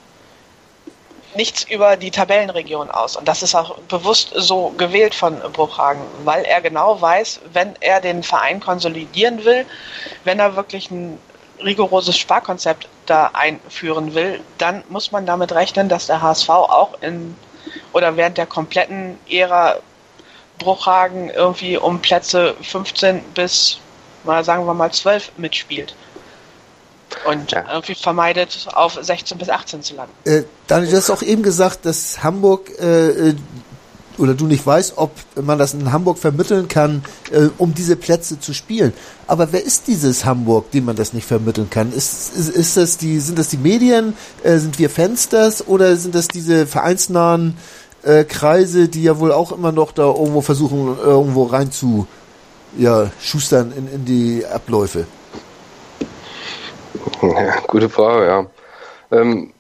nichts über die Tabellenregion aus. Und das ist auch bewusst so gewählt von Bruchhagen, weil er genau weiß, wenn er den Verein konsolidieren will, wenn er wirklich ein rigoroses Sparkonzept da einführen will, dann muss man damit rechnen, dass der HSV auch in oder während der kompletten Ära Bruchhagen irgendwie um Plätze 15 bis, mal sagen wir mal, 12 mitspielt. Und ja. irgendwie vermeidet, auf 16 bis 18 zu landen. Äh, Daniel, du hast auch eben gesagt, dass Hamburg äh, äh oder du nicht weißt, ob man das in Hamburg vermitteln kann, äh, um diese Plätze zu spielen. Aber wer ist dieses Hamburg, dem man das nicht vermitteln kann? Ist, ist, ist das die, sind das die Medien? Äh, sind wir Fans das? Oder sind das diese vereinsnahen äh, Kreise, die ja wohl auch immer noch da irgendwo versuchen, irgendwo rein zu ja, schustern in, in die Abläufe? Ja, gute Frage, ja. Ähm,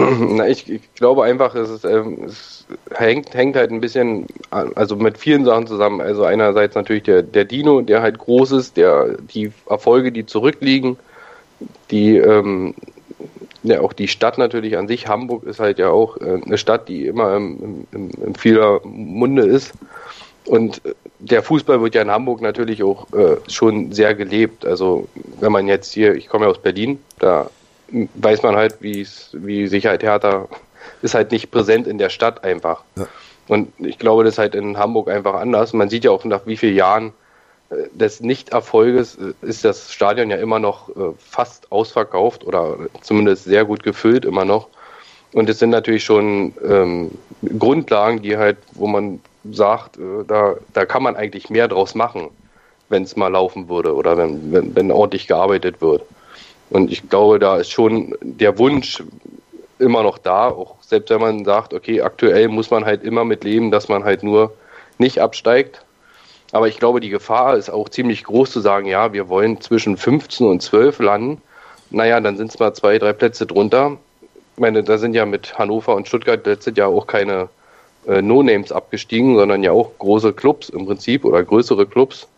na, ich, ich, glaube einfach, es, ist, ähm, es hängt, hängt halt ein bisschen, also mit vielen Sachen zusammen. Also einerseits natürlich der, der Dino, der halt groß ist, der die Erfolge, die zurückliegen, die ähm, ja auch die Stadt natürlich an sich, Hamburg ist halt ja auch äh, eine Stadt, die immer im, im, im vieler Munde ist. Und der Fußball wird ja in Hamburg natürlich auch äh, schon sehr gelebt. Also wenn man jetzt hier, ich komme ja aus Berlin, da weiß man halt, wie es, wie sich halt Hertha ist halt nicht präsent in der Stadt einfach. Ja. Und ich glaube, das ist halt in Hamburg einfach anders. Man sieht ja auch nach wie vielen Jahren äh, des Nichterfolges äh, ist das Stadion ja immer noch äh, fast ausverkauft oder zumindest sehr gut gefüllt immer noch. Und es sind natürlich schon ähm, Grundlagen, die halt, wo man sagt, äh, da, da kann man eigentlich mehr draus machen, wenn es mal laufen würde oder wenn, wenn, wenn ordentlich gearbeitet wird. Und ich glaube, da ist schon der Wunsch immer noch da, auch selbst wenn man sagt, okay, aktuell muss man halt immer mit leben, dass man halt nur nicht absteigt. Aber ich glaube, die Gefahr ist auch ziemlich groß zu sagen, ja, wir wollen zwischen 15 und 12 landen. Naja, dann sind es mal zwei, drei Plätze drunter. Ich meine, da sind ja mit Hannover und Stuttgart letztes Jahr auch keine äh, No-Names abgestiegen, sondern ja auch große Clubs im Prinzip oder größere Clubs.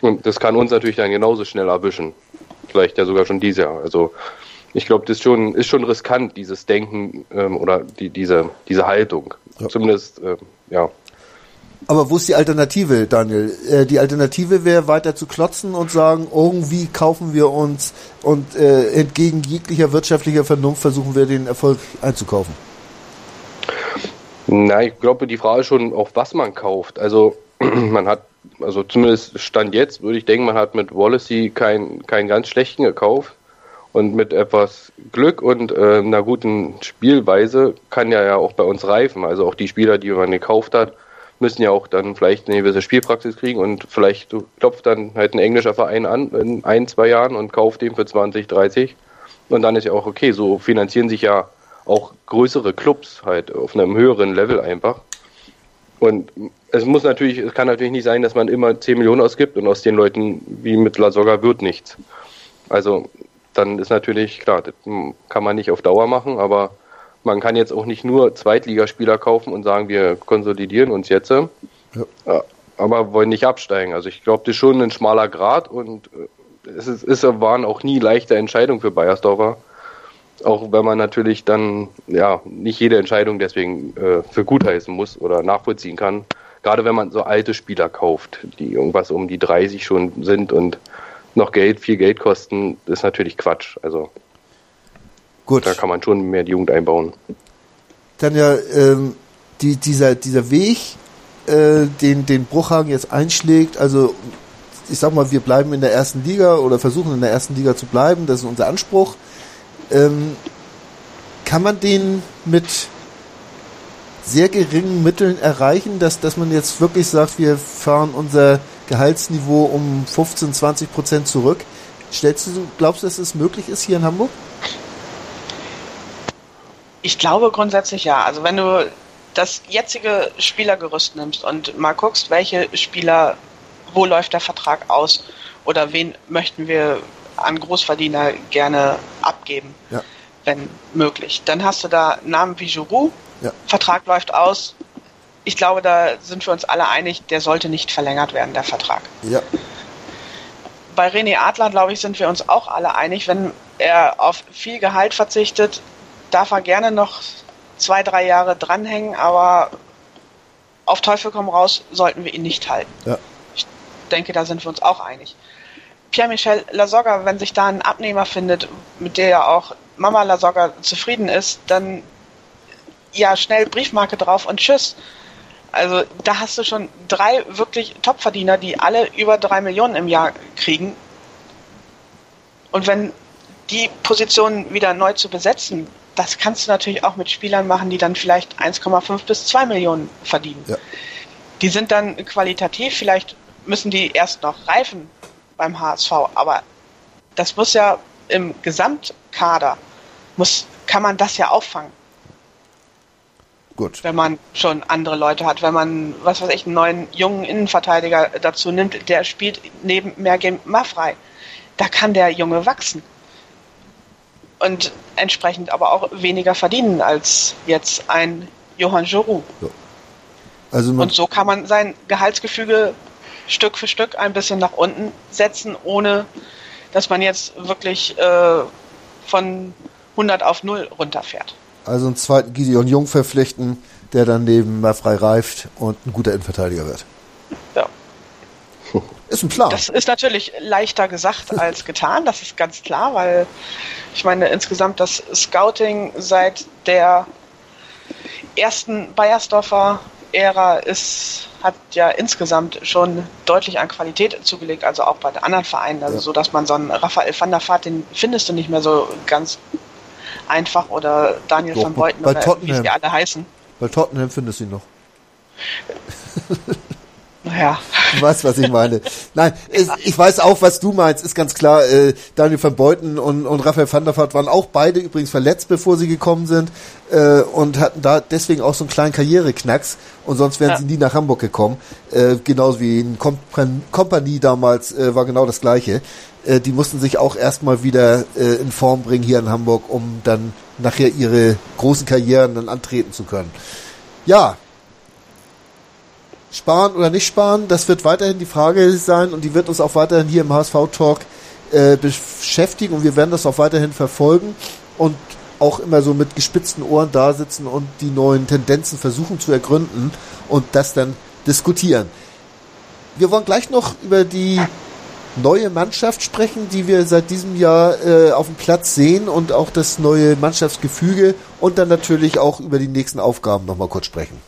Und das kann uns natürlich dann genauso schnell erwischen. Vielleicht ja sogar schon dieses Jahr. Also ich glaube, das ist schon, ist schon riskant, dieses Denken ähm, oder die, diese, diese Haltung. Ja. Zumindest, äh, ja. Aber wo ist die Alternative, Daniel? Äh, die Alternative wäre weiter zu klotzen und sagen, irgendwie kaufen wir uns und äh, entgegen jeglicher wirtschaftlicher Vernunft versuchen wir den Erfolg einzukaufen. Na, ich glaube, die Frage ist schon, auf was man kauft. Also man hat, also zumindest Stand jetzt, würde ich denken, man hat mit Wallacey keinen keinen ganz schlechten gekauft. Und mit etwas Glück und äh, einer guten Spielweise kann ja ja auch bei uns reifen. Also auch die Spieler, die man gekauft hat, müssen ja auch dann vielleicht eine gewisse Spielpraxis kriegen und vielleicht klopft dann halt ein englischer Verein an in ein, zwei Jahren und kauft den für 20, 30. Und dann ist ja auch okay, so finanzieren sich ja auch größere Clubs halt auf einem höheren Level einfach. Und es muss natürlich, es kann natürlich nicht sein, dass man immer 10 Millionen ausgibt und aus den Leuten wie mit La Soga wird nichts. Also dann ist natürlich klar, das kann man nicht auf Dauer machen, aber man kann jetzt auch nicht nur Zweitligaspieler kaufen und sagen, wir konsolidieren uns jetzt, ja. aber wollen nicht absteigen. Also ich glaube, das ist schon ein schmaler Grad und äh, es, ist, es waren auch nie leichte Entscheidungen für Bayersdorfer. Auch wenn man natürlich dann ja nicht jede Entscheidung deswegen äh, für gut heißen muss oder nachvollziehen kann. Gerade wenn man so alte Spieler kauft, die irgendwas um die 30 schon sind und noch Geld, viel Geld kosten, ist natürlich Quatsch. Also Gut. da kann man schon mehr die Jugend einbauen. Dann ja, ähm, die, dieser, dieser Weg, äh, den, den Bruchhagen jetzt einschlägt, also ich sag mal, wir bleiben in der ersten Liga oder versuchen in der ersten Liga zu bleiben, das ist unser Anspruch. Ähm, kann man den mit sehr geringen Mitteln erreichen, dass, dass man jetzt wirklich sagt, wir fahren unser Gehaltsniveau um 15, 20 Prozent zurück. Stellst du, glaubst du, dass es möglich ist hier in Hamburg? Ich glaube grundsätzlich ja. Also wenn du das jetzige Spielergerüst nimmst und mal guckst, welche Spieler, wo läuft der Vertrag aus oder wen möchten wir an Großverdiener gerne abgeben, ja. wenn möglich. Dann hast du da Namen wie Giroud, ja. Vertrag läuft aus. Ich glaube, da sind wir uns alle einig, der sollte nicht verlängert werden, der Vertrag. Ja. Bei René Adler, glaube ich, sind wir uns auch alle einig, wenn er auf viel Gehalt verzichtet, darf er gerne noch zwei, drei Jahre dranhängen, aber auf Teufel komm raus sollten wir ihn nicht halten. Ja. Ich denke, da sind wir uns auch einig. Pierre-Michel Lasogga, wenn sich da ein Abnehmer findet, mit der ja auch Mama Lasogga zufrieden ist, dann ja schnell Briefmarke drauf und tschüss. Also da hast du schon drei wirklich Topverdiener, die alle über drei Millionen im Jahr kriegen. Und wenn die Positionen wieder neu zu besetzen, das kannst du natürlich auch mit Spielern machen, die dann vielleicht 1,5 bis 2 Millionen verdienen. Ja. Die sind dann qualitativ, vielleicht müssen die erst noch reifen beim HSV, aber das muss ja im Gesamtkader, muss, kann man das ja auffangen. Gut. Wenn man schon andere Leute hat, wenn man, was weiß ich, einen neuen jungen Innenverteidiger dazu nimmt, der spielt neben Mergem Maffrey. Da kann der Junge wachsen. Und entsprechend aber auch weniger verdienen als jetzt ein Johann Giroud. Ja. Also Und so kann man sein Gehaltsgefüge Stück für Stück ein bisschen nach unten setzen, ohne dass man jetzt wirklich äh, von 100 auf 0 runterfährt. Also einen zweiten Gideon Jung verpflichten, der dann neben frei reift und ein guter Innenverteidiger wird. Ja. Ist ein Plan. Das ist natürlich leichter gesagt als getan, das ist ganz klar, weil ich meine insgesamt das Scouting seit der ersten Bayersdorfer Ära ist, hat ja insgesamt schon deutlich an Qualität zugelegt, also auch bei den anderen Vereinen. Also ja. so, dass man so einen Raphael van der Vaart, den findest du nicht mehr so ganz einfach oder Daniel Doch, van Beuten oder Tottenham. wie sie alle heißen. Bei Tottenham findest du ihn noch. Naja. Du weißt, was ich meine. Nein, ich, ich weiß auch, was du meinst, ist ganz klar. Äh, Daniel van Beuten und, und Raphael van der Vaart waren auch beide übrigens verletzt, bevor sie gekommen sind äh, und hatten da deswegen auch so einen kleinen Karriereknacks und sonst wären ja. sie nie nach Hamburg gekommen. Äh, genauso wie in Kompanie damals äh, war genau das Gleiche. Äh, die mussten sich auch erstmal wieder äh, in Form bringen hier in Hamburg, um dann nachher ihre großen Karrieren dann antreten zu können. Ja, sparen oder nicht sparen, das wird weiterhin die Frage sein und die wird uns auch weiterhin hier im HSV-Talk äh, beschäftigen und wir werden das auch weiterhin verfolgen und auch immer so mit gespitzten Ohren da sitzen und die neuen Tendenzen versuchen zu ergründen und das dann diskutieren. Wir wollen gleich noch über die neue Mannschaft sprechen, die wir seit diesem Jahr äh, auf dem Platz sehen und auch das neue Mannschaftsgefüge und dann natürlich auch über die nächsten Aufgaben nochmal kurz sprechen.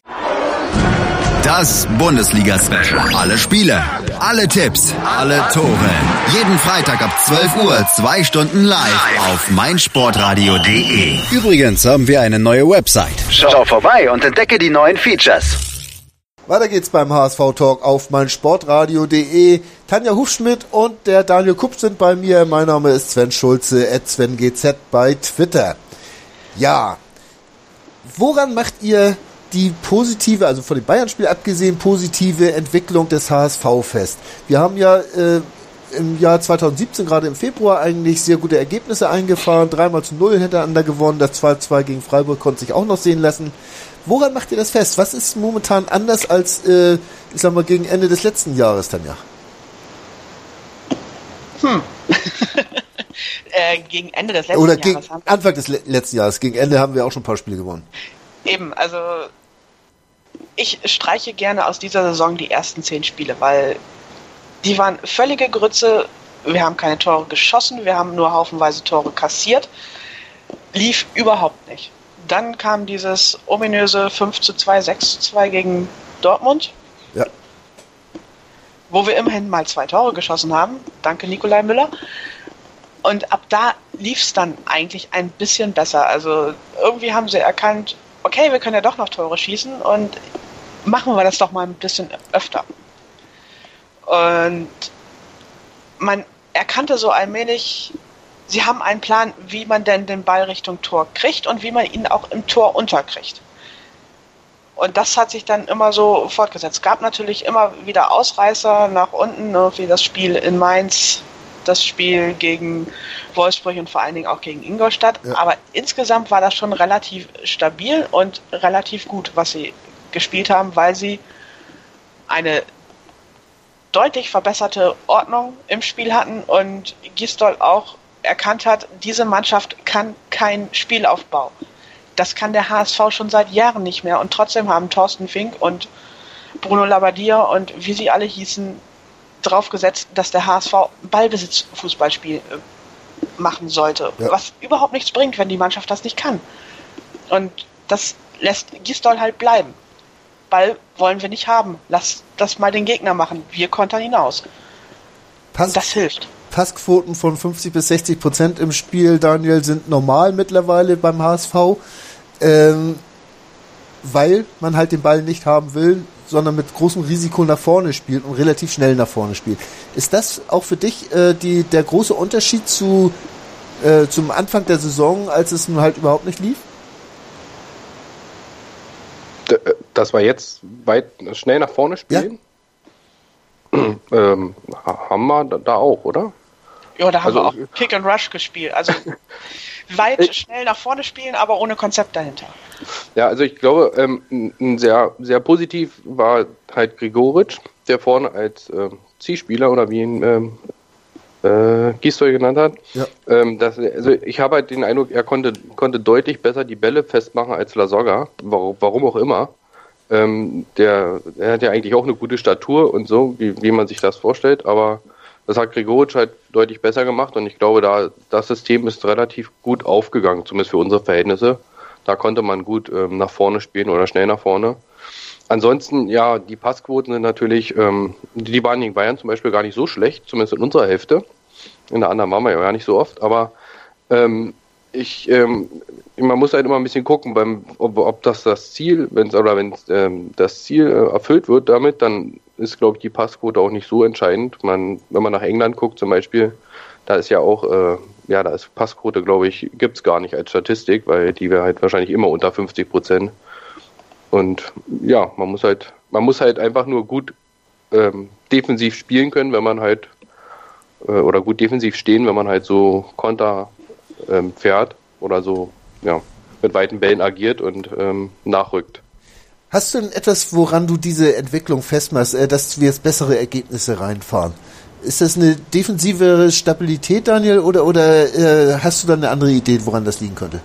Das Bundesliga-Special. Alle Spiele, alle Tipps, alle Tore. Jeden Freitag ab 12 Uhr, zwei Stunden live auf meinsportradio.de. Übrigens haben wir eine neue Website. Schau vorbei und entdecke die neuen Features. Weiter geht's beim HSV Talk auf meinsportradio.de. Tanja Hufschmidt und der Daniel Kupp sind bei mir. Mein Name ist Sven Schulze, at SvenGZ bei Twitter. Ja, woran macht ihr die positive, also von dem Bayern-Spiel abgesehen, positive Entwicklung des HSV fest. Wir haben ja äh, im Jahr 2017, gerade im Februar, eigentlich sehr gute Ergebnisse eingefahren. Dreimal zu null hintereinander gewonnen. Das 2-2 gegen Freiburg konnte sich auch noch sehen lassen. Woran macht ihr das fest? Was ist momentan anders als, äh, ich sag mal, gegen Ende des letzten Jahres, Tanja? Hm. äh, gegen Ende des letzten Oder Jahres. Oder Anfang des letzten Jahres. Gegen Ende haben wir auch schon ein paar Spiele gewonnen. Eben, also ich streiche gerne aus dieser Saison die ersten zehn Spiele, weil die waren völlige Grütze. Wir haben keine Tore geschossen, wir haben nur haufenweise Tore kassiert. Lief überhaupt nicht. Dann kam dieses ominöse 5 zu 2, 6 zu 2 gegen Dortmund. Ja. Wo wir immerhin mal zwei Tore geschossen haben. Danke, Nikolai Müller. Und ab da lief es dann eigentlich ein bisschen besser. Also irgendwie haben sie erkannt, okay, wir können ja doch noch Tore schießen und machen wir das doch mal ein bisschen öfter. Und man erkannte so allmählich, sie haben einen Plan, wie man denn den Ball Richtung Tor kriegt und wie man ihn auch im Tor unterkriegt. Und das hat sich dann immer so fortgesetzt. Es gab natürlich immer wieder Ausreißer nach unten, ne, wie das Spiel in Mainz, das Spiel gegen Wolfsburg und vor allen Dingen auch gegen Ingolstadt. Ja. Aber insgesamt war das schon relativ stabil und relativ gut, was sie gespielt haben, weil sie eine deutlich verbesserte Ordnung im Spiel hatten und Gistol auch erkannt hat, diese Mannschaft kann kein Spielaufbau. Das kann der HSV schon seit Jahren nicht mehr und trotzdem haben Thorsten Fink und Bruno Labbadia und wie sie alle hießen, drauf gesetzt, dass der HSV Ballbesitz-Fußballspiel äh, machen sollte. Ja. Was überhaupt nichts bringt, wenn die Mannschaft das nicht kann. Und das lässt Gistol halt bleiben. Ball wollen wir nicht haben. Lass das mal den Gegner machen. Wir kontern ihn aus. Pass, das hilft. Passquoten von 50 bis 60 Prozent im Spiel, Daniel, sind normal mittlerweile beim HSV, ähm, weil man halt den Ball nicht haben will, sondern mit großem Risiko nach vorne spielt und relativ schnell nach vorne spielt. Ist das auch für dich äh, die, der große Unterschied zu, äh, zum Anfang der Saison, als es nun halt überhaupt nicht lief? Äh, dass wir jetzt weit schnell nach vorne spielen? Ja. ähm, haben wir da auch, oder? Ja, da haben also, wir auch Kick and Rush gespielt. Also weit schnell nach vorne spielen, aber ohne Konzept dahinter. Ja, also ich glaube, ähm, sehr, sehr positiv war halt Grigoric, der vorne als äh, Zielspieler oder wie ihn ähm, äh, Gisdol genannt hat. Ja. Ähm, dass, also ich habe halt den Eindruck, er konnte, konnte deutlich besser die Bälle festmachen als Lasogga, warum, warum auch immer. Ähm, der, der hat ja eigentlich auch eine gute Statur und so, wie, wie man sich das vorstellt, aber das hat Gregoric halt deutlich besser gemacht und ich glaube, da das System ist relativ gut aufgegangen, zumindest für unsere Verhältnisse. Da konnte man gut ähm, nach vorne spielen oder schnell nach vorne. Ansonsten, ja, die Passquoten sind natürlich, ähm, die waren gegen Bayern zum Beispiel gar nicht so schlecht, zumindest in unserer Hälfte. In der anderen waren wir ja gar nicht so oft, aber ähm, ich, ähm, man muss halt immer ein bisschen gucken, beim, ob, ob das das Ziel, wenn oder wenn ähm, das Ziel äh, erfüllt wird damit, dann ist, glaube ich, die Passquote auch nicht so entscheidend. Man, wenn man nach England guckt zum Beispiel, da ist ja auch, äh, ja, da ist Passquote, glaube ich, gibt's gar nicht als Statistik, weil die wäre halt wahrscheinlich immer unter 50 Prozent. Und ja, man muss halt, man muss halt einfach nur gut ähm, defensiv spielen können, wenn man halt äh, oder gut defensiv stehen, wenn man halt so Konter ähm, fährt oder so, ja, mit weiten Bällen agiert und ähm, nachrückt. Hast du denn etwas, woran du diese Entwicklung festmachst, äh, dass wir jetzt bessere Ergebnisse reinfahren? Ist das eine defensive Stabilität, Daniel, oder, oder äh, hast du da eine andere Idee, woran das liegen könnte?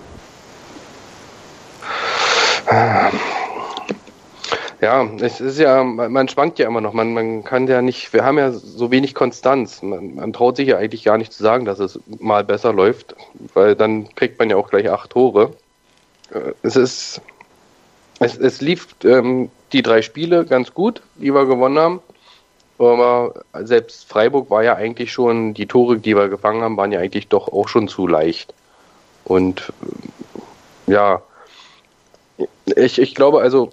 Ja, es ist ja, man schwankt ja immer noch. Man, man kann ja nicht, wir haben ja so wenig Konstanz. Man, man traut sich ja eigentlich gar nicht zu sagen, dass es mal besser läuft, weil dann kriegt man ja auch gleich acht Tore. Äh, es ist, es, es lief ähm, die drei Spiele ganz gut, die wir gewonnen haben. Aber selbst Freiburg war ja eigentlich schon, die Tore, die wir gefangen haben, waren ja eigentlich doch auch schon zu leicht. Und ja, ich, ich glaube also,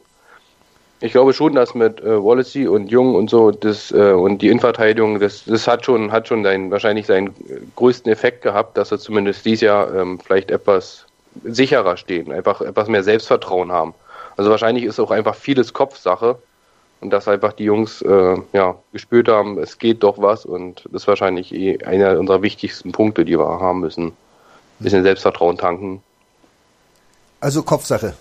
ich glaube schon, dass mit äh, Wallacey und Jung und so das äh, und die Innenverteidigung, das, das hat schon hat schon seinen, wahrscheinlich seinen größten Effekt gehabt, dass sie zumindest dieses Jahr ähm, vielleicht etwas sicherer stehen, einfach etwas mehr Selbstvertrauen haben. Also wahrscheinlich ist auch einfach vieles Kopfsache und dass einfach die Jungs äh, ja gespürt haben, es geht doch was und das ist wahrscheinlich eh einer unserer wichtigsten Punkte, die wir haben müssen. Ein bisschen Selbstvertrauen tanken. Also Kopfsache.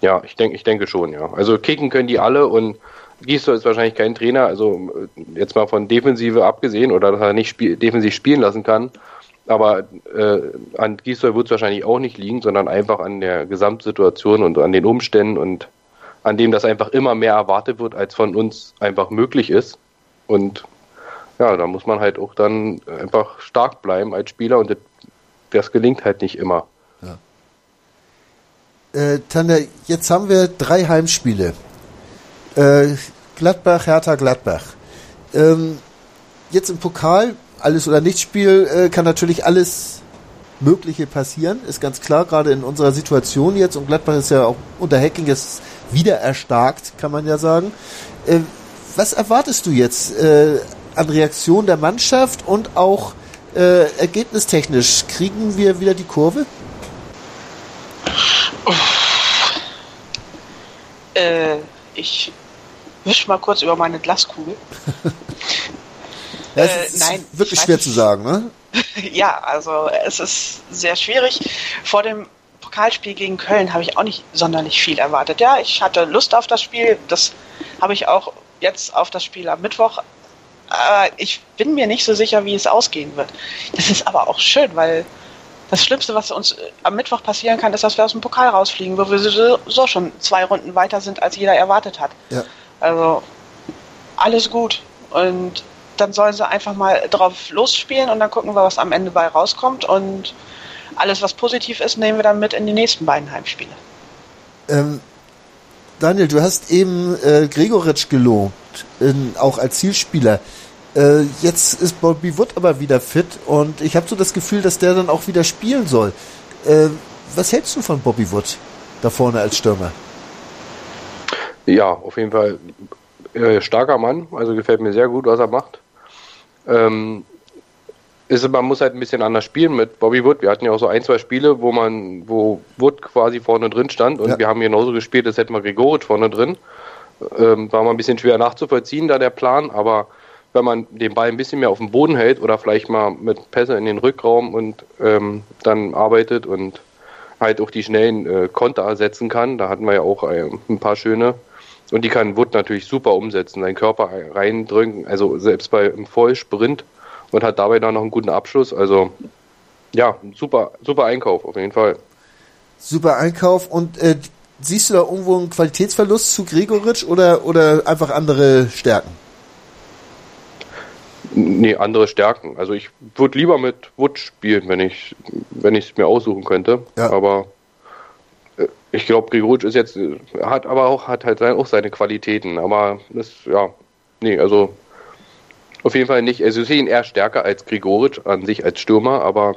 Ja, ich denke, ich denke schon, ja. Also kicken können die alle und Giesler ist wahrscheinlich kein Trainer, also jetzt mal von Defensive abgesehen oder dass er nicht spiel defensiv spielen lassen kann. Aber äh, an Giesler wird es wahrscheinlich auch nicht liegen, sondern einfach an der Gesamtsituation und an den Umständen und an dem, dass einfach immer mehr erwartet wird, als von uns einfach möglich ist. Und ja, da muss man halt auch dann einfach stark bleiben als Spieler und das, das gelingt halt nicht immer. Äh, Tanja, jetzt haben wir drei Heimspiele. Äh, Gladbach, Hertha, Gladbach. Ähm, jetzt im Pokal, alles oder nichts Spiel, äh, kann natürlich alles Mögliche passieren, ist ganz klar, gerade in unserer Situation jetzt. Und Gladbach ist ja auch unter Hacking jetzt wieder erstarkt, kann man ja sagen. Äh, was erwartest du jetzt äh, an Reaktion der Mannschaft und auch äh, ergebnistechnisch? Kriegen wir wieder die Kurve? Äh, ich wisch mal kurz über meine Glaskugel. ja, es ist äh, nein, wirklich schwer zu sagen, ne? ja, also es ist sehr schwierig. Vor dem Pokalspiel gegen Köln habe ich auch nicht sonderlich viel erwartet. Ja, ich hatte Lust auf das Spiel. Das habe ich auch jetzt auf das Spiel am Mittwoch. Aber ich bin mir nicht so sicher, wie es ausgehen wird. Das ist aber auch schön, weil das Schlimmste, was uns äh, am Mittwoch passieren kann, ist, dass wir aus dem Pokal rausfliegen, wo wir so schon zwei Runden weiter sind, als jeder erwartet hat. Ja. Also alles gut. Und dann sollen sie einfach mal drauf losspielen und dann gucken wir, was am Ende bei rauskommt. Und alles, was positiv ist, nehmen wir dann mit in die nächsten beiden Heimspiele. Ähm, Daniel, du hast eben äh, Gregoritsch gelobt, in, auch als Zielspieler. Äh, jetzt ist Bobby Wood aber wieder fit und ich habe so das Gefühl, dass der dann auch wieder spielen soll. Äh, was hältst du von Bobby Wood da vorne als Stürmer? Ja, auf jeden Fall äh, starker Mann, also gefällt mir sehr gut, was er macht. Ähm, ist, man muss halt ein bisschen anders spielen mit Bobby Wood. Wir hatten ja auch so ein, zwei Spiele, wo man, wo Wood quasi vorne drin stand und ja. wir haben genauso gespielt, als hätten wir Gregoritsch vorne drin. Ähm, war mal ein bisschen schwer nachzuvollziehen, da der Plan, aber wenn man den Ball ein bisschen mehr auf dem Boden hält oder vielleicht mal mit Pässe in den Rückraum und ähm, dann arbeitet und halt auch die schnellen äh, Konter setzen kann. Da hatten wir ja auch äh, ein paar schöne. Und die kann Wood natürlich super umsetzen, seinen Körper reindrücken, also selbst bei einem Vollsprint und hat dabei dann noch einen guten Abschluss. Also ja, super, super Einkauf auf jeden Fall. Super Einkauf und äh, siehst du da irgendwo einen Qualitätsverlust zu Gregoritsch oder, oder einfach andere Stärken? Nee, andere Stärken. Also ich würde lieber mit Wood spielen, wenn ich wenn ich es mir aussuchen könnte. Ja. Aber Äh, ich glaube, Grigoric ist jetzt, hat aber auch, hat halt auch seine Qualitäten, aber das, ja, nee, also auf jeden Fall nicht. Also ich sehe ihn eher stärker als Grigoric an sich als Stürmer, aber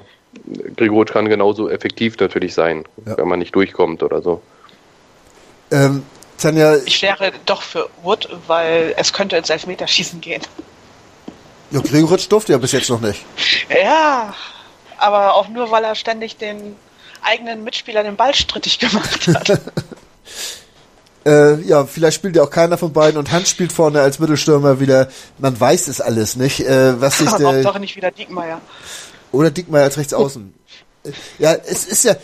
Grigoric kann genauso effektiv natürlich sein, ja. wenn man nicht durchkommt oder so. Ähm, Tanja, ich wäre doch für Wood, weil es könnte ins Elfmeterschießen gehen. Ja, Gregoritsch durfte ja bis jetzt noch nicht. Ja, aber auch nur, weil er ständig den eigenen Mitspieler den Ball strittig gemacht hat. äh, ja, vielleicht spielt ja auch keiner von beiden und Hans spielt vorne als Mittelstürmer wieder. Man weiß es alles nicht. Äh, was sich der, Hauptsache nicht wieder Diekmeyer. Oder Diekmeyer als Rechtsaußen. ja, es ist ja,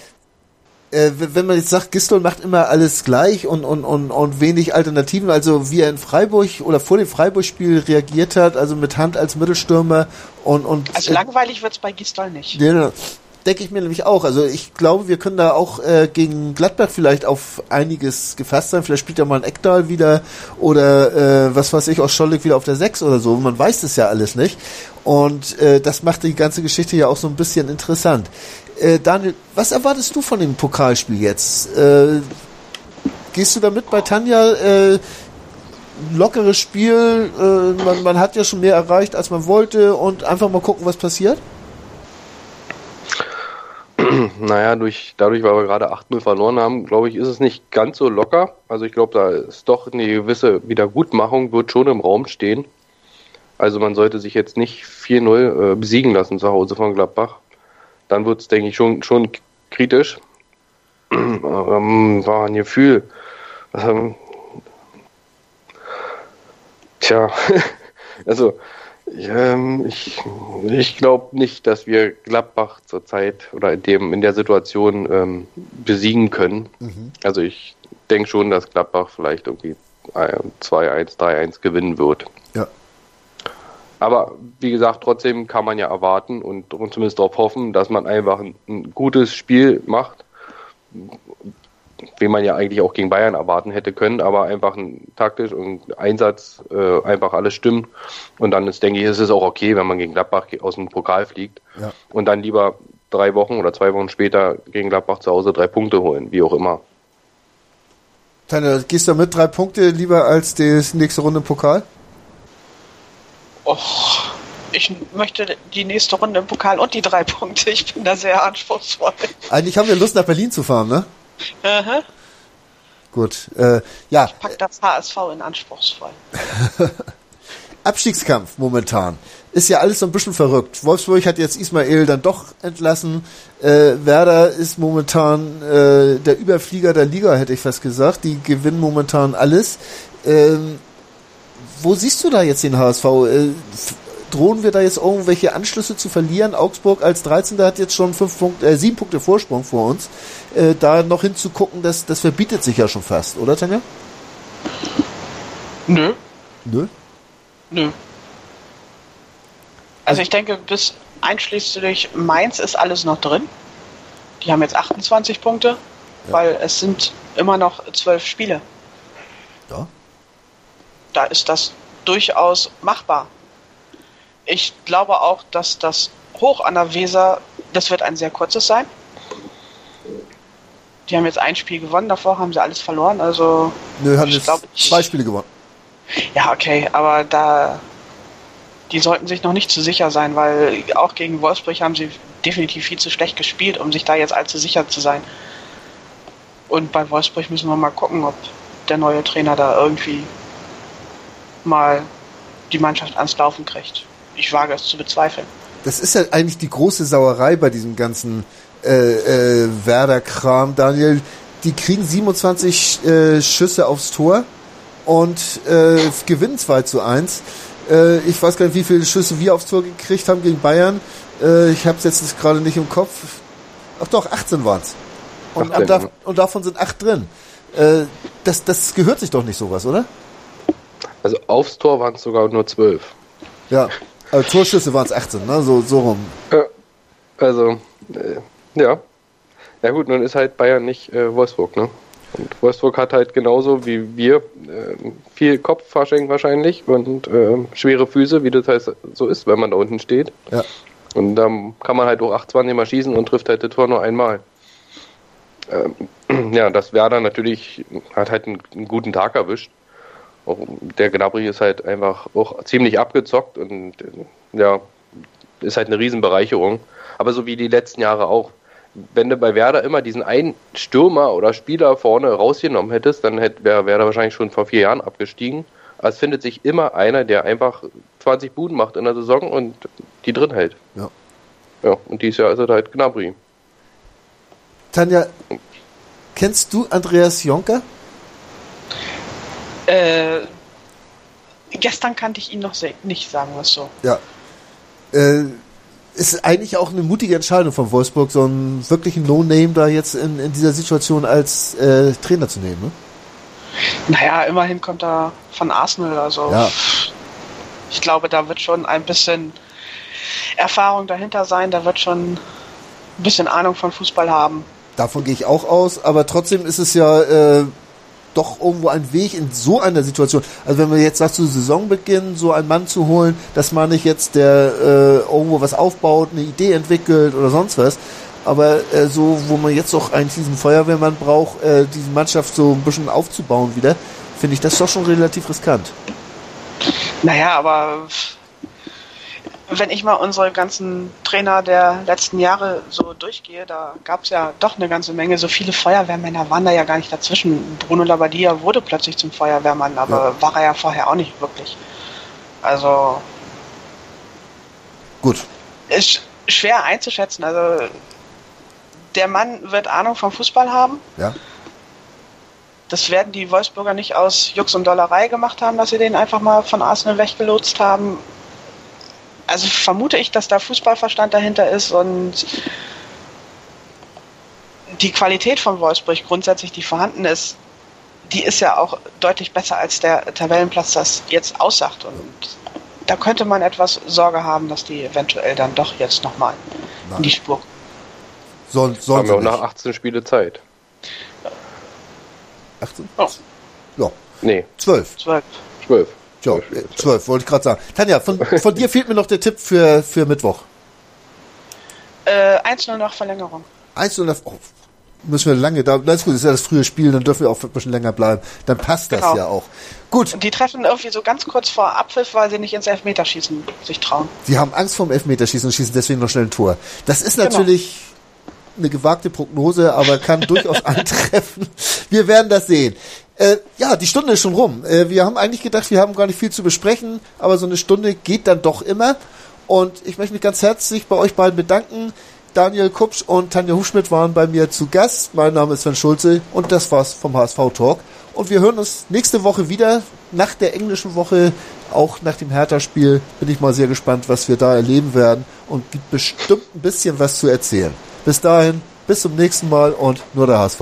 äh, wenn man jetzt sagt, Gistol macht immer alles gleich und, und, und, und wenig Alternativen, also wie er in Freiburg oder vor dem Freiburg-Spiel reagiert hat, also mit Hand als Mittelstürmer und. und also äh, langweilig wird's bei Gistol nicht. Ja, denke ich mir nämlich auch. Also ich glaube, wir können da auch äh, gegen Gladbach vielleicht auf einiges gefasst sein. Vielleicht spielt ja mal ein Eckdal wieder oder äh, was weiß ich, aus Schollig wieder auf der 6 oder so. Man weiß es ja alles nicht. Und äh, das macht die ganze Geschichte ja auch so ein bisschen interessant. Äh, Daniel, was erwartest du von dem Pokalspiel jetzt? Äh, gehst du da mit bei Tanja? Äh, lockeres Spiel, äh, man, man hat ja schon mehr erreicht, als man wollte und einfach mal gucken, was passiert? Naja, durch, dadurch, weil wir gerade 8-0 verloren haben, glaube ich, ist es nicht ganz so locker. Also ich glaube, da ist doch eine gewisse Wiedergutmachung, wird schon im Raum stehen. Also man sollte sich jetzt nicht 4-0 äh, besiegen lassen zu Hause von Gladbach dann wird es, denke ich, schon, schon kritisch. ähm, war ein Gefühl. Ähm, tja, also ähm, ich, ich glaube nicht, dass wir Gladbach zurzeit oder in, dem, in der Situation ähm, besiegen können. Mhm. Also ich denke schon, dass Gladbach vielleicht irgendwie 2-1, 3-1 gewinnen wird. Aber wie gesagt, trotzdem kann man ja erwarten und, und zumindest darauf hoffen, dass man einfach ein, ein, gutes Spiel macht, wie man ja eigentlich auch gegen Bayern erwarten hätte können, aber einfach ein taktisch und Einsatz äh, einfach alles stimmt. Und dann ist, denke ich, ist es auch okay, wenn man gegen Gladbach aus dem Pokal fliegt ja. und dann lieber drei Wochen oder zwei Wochen später gegen Gladbach zu Hause drei Punkte holen, wie auch immer. Tanja, gehst du mit drei Punkte lieber als die nächste Runde im Pokal? Och, ich möchte die nächste Runde im Pokal und die drei Punkte. Ich bin da sehr anspruchsvoll. Eigentlich haben wir Lust, nach Berlin zu fahren, ne? Aha. Gut, äh, ja. Ich pack das HSV in anspruchsvoll. Abstiegskampf momentan. Ist ja alles so ein bisschen verrückt. Wolfsburg hat jetzt Ismail dann doch entlassen. Äh, Werder ist momentan äh, der Überflieger der Liga, hätte ich fast gesagt. Die gewinnen momentan alles. Ähm, wo siehst du da jetzt den HSV? Äh, drohen wir da jetzt irgendwelche Anschlüsse zu verlieren? Augsburg als 13. hat jetzt schon fünf Punkte, äh, sieben Punkte Vorsprung vor uns. Äh, da noch hinzugucken, das, das verbietet sich ja schon fast, oder Tanja? Nö. Nö? Nö. Also ich denke, bis einschließlich Mainz ist alles noch drin. Die haben jetzt 28 Punkte, ja. weil es sind immer noch zwölf Spiele. Ja da ist das durchaus machbar. Ich glaube auch, dass das Hoch an der Weser, das wird ein sehr kurzes sein. Die haben jetzt ein Spiel gewonnen, davor haben sie alles verloren. Also Nö, haben jetzt glaub, zwei Spiele gewonnen. Ja, okay, aber da die sollten sich noch nicht zu sicher sein, weil auch gegen Wolfsburg haben sie definitiv viel zu schlecht gespielt, um sich da jetzt allzu sicher zu sein. Und bei Wolfsburg müssen wir mal gucken, ob der neue Trainer da irgendwie mal die Mannschaft ans Laufen kriegt. Ich wage es zu bezweifeln. Das ist ja eigentlich die große Sauerei bei diesem ganzen äh, äh, Werder-Kram, Daniel. Die kriegen 27 äh, Schüsse aufs Tor und äh, gewinnen 2 zu 1. Äh, ich weiß gar nicht, wie viele Schüsse wir aufs Tor gekriegt haben gegen Bayern. Äh, ich habe es jetzt gerade nicht im Kopf. Ach doch, 18 waren es. Und, und, und, davon sind 8 drin. Äh, das, das gehört sich doch nicht sowas, oder? Also aufs Tor waren es sogar nur zwölf. Ja, also Torschüsse waren es 18, ne? So, so rum. Ja, also, äh, ja. Ja gut, nun ist halt Bayern nicht äh, Wolfsburg, ne? Und Wolfsburg hat halt genauso wie wir äh, viel Kopffasching wahrscheinlich und äh, schwere Füße, wie das heißt, so ist, wenn man da unten steht. Ja. Und dann kann man halt auch 28 mal schießen und trifft halt das Tor nur einmal. ähm, ja, das Werder natürlich hat halt einen, einen guten Tag erwischt. Auch der Gnabry ist halt einfach auch ziemlich abgezockt und äh, ja, ist halt eine Riesenbereicherung. Aber so wie die letzten Jahre auch. Wenn du bei Werder immer diesen einen Stürmer oder Spieler vorne rausgenommen hättest, dann hätte wäre Werder wahrscheinlich schon vor vier Jahren abgestiegen. Aber es findet sich immer einer, der einfach 20 Buden macht in der Saison und die drin hält. Ja. Ja, und dieses Jahr ist er halt Gnabry. Tanja, kennst du Andreas Jonker? Äh, gestern kannte ich ihn noch nicht, sagen wir es so. Ja. Äh, ist eigentlich auch eine mutige Entscheidung von Wolfsburg, so einen wirklichen No-Name da jetzt in, in dieser Situation als äh, Trainer zu nehmen. Ne? Naja, immerhin kommt er von Arsenal, also Ja. ich glaube, da wird schon ein bisschen Erfahrung dahinter sein, da wird schon ein bisschen Ahnung von Fußball haben. Davon gehe ich auch aus, aber trotzdem ist es ja äh, doch irgendwo ein Weg in so einer Situation. Also wenn man jetzt sagt, zu Saisonbeginn so einen Mann zu holen, dass man nicht jetzt der äh, irgendwo was aufbaut, eine Idee entwickelt oder sonst was, aber äh, so, wo man jetzt auch eigentlich diesen Feuerwehrmann braucht, äh, diese Mannschaft so ein bisschen aufzubauen wieder, finde ich das doch schon relativ riskant. Naja, aber wenn ich mal unsere ganzen Trainer der letzten Jahre so durchgehe, da gab es ja doch eine ganze Menge. So viele Feuerwehrmänner waren da ja gar nicht dazwischen. Bruno Labbadia wurde plötzlich zum Feuerwehrmann, aber war er ja vorher auch nicht wirklich. Also Gut, ist schwer einzuschätzen. Also der Mann wird Ahnung vom Fußball haben. ja. Das werden die Wolfsburger nicht aus Jux und Dollerei gemacht haben, dass sie den einfach mal von Arsenal weggelotst haben. Also vermute ich, dass da Fußballverstand dahinter ist und die Qualität von Wolfsburg grundsätzlich, die vorhanden ist, die ist ja auch deutlich besser als der Tabellenplatz das jetzt aussagt. Und da könnte man etwas Sorge haben, dass die eventuell dann doch jetzt nochmal in die Spur kommen. Soll, sollen Haben wir auch nicht. nach 18 Spiele Zeit. 18? Oh. Ja, Nee, 12. 12. 12. Ja, äh, 12, wollte ich gerade sagen. Tanja, von, von dir fehlt mir noch der Tipp für, für Mittwoch. Äh, 1-0 nach Verlängerung. 1 und oh, müssen wir lange da. Na ist gut, das ist ja das frühe Spiel, dann dürfen wir auch ein bisschen länger bleiben. Dann passt das Genau. ja auch. Gut, Die treffen irgendwie so ganz kurz vor Abpfiff, weil sie nicht ins Elfmeterschießen sich trauen. sie haben Angst vorm Elfmeterschießen und schießen deswegen noch schnell ein Tor. Das ist Genau. natürlich eine gewagte Prognose, aber kann durchaus eintreffen. Wir werden das sehen. Äh, ja, die Stunde ist schon rum. Äh, wir haben eigentlich gedacht, wir haben gar nicht viel zu besprechen, aber so eine Stunde geht dann doch immer. Und ich möchte mich ganz herzlich bei euch beiden bedanken. Daniel Kupsch und Tanja Hufschmidt waren bei mir zu Gast. Mein Name ist Sven Schulze und das war's vom HSV Talk. Und wir hören uns nächste Woche wieder nach der englischen Woche, auch nach dem Hertha-Spiel. Bin ich mal sehr gespannt, was wir da erleben werden und gibt bestimmt ein bisschen was zu erzählen. Bis dahin, bis zum nächsten Mal und nur der HSV.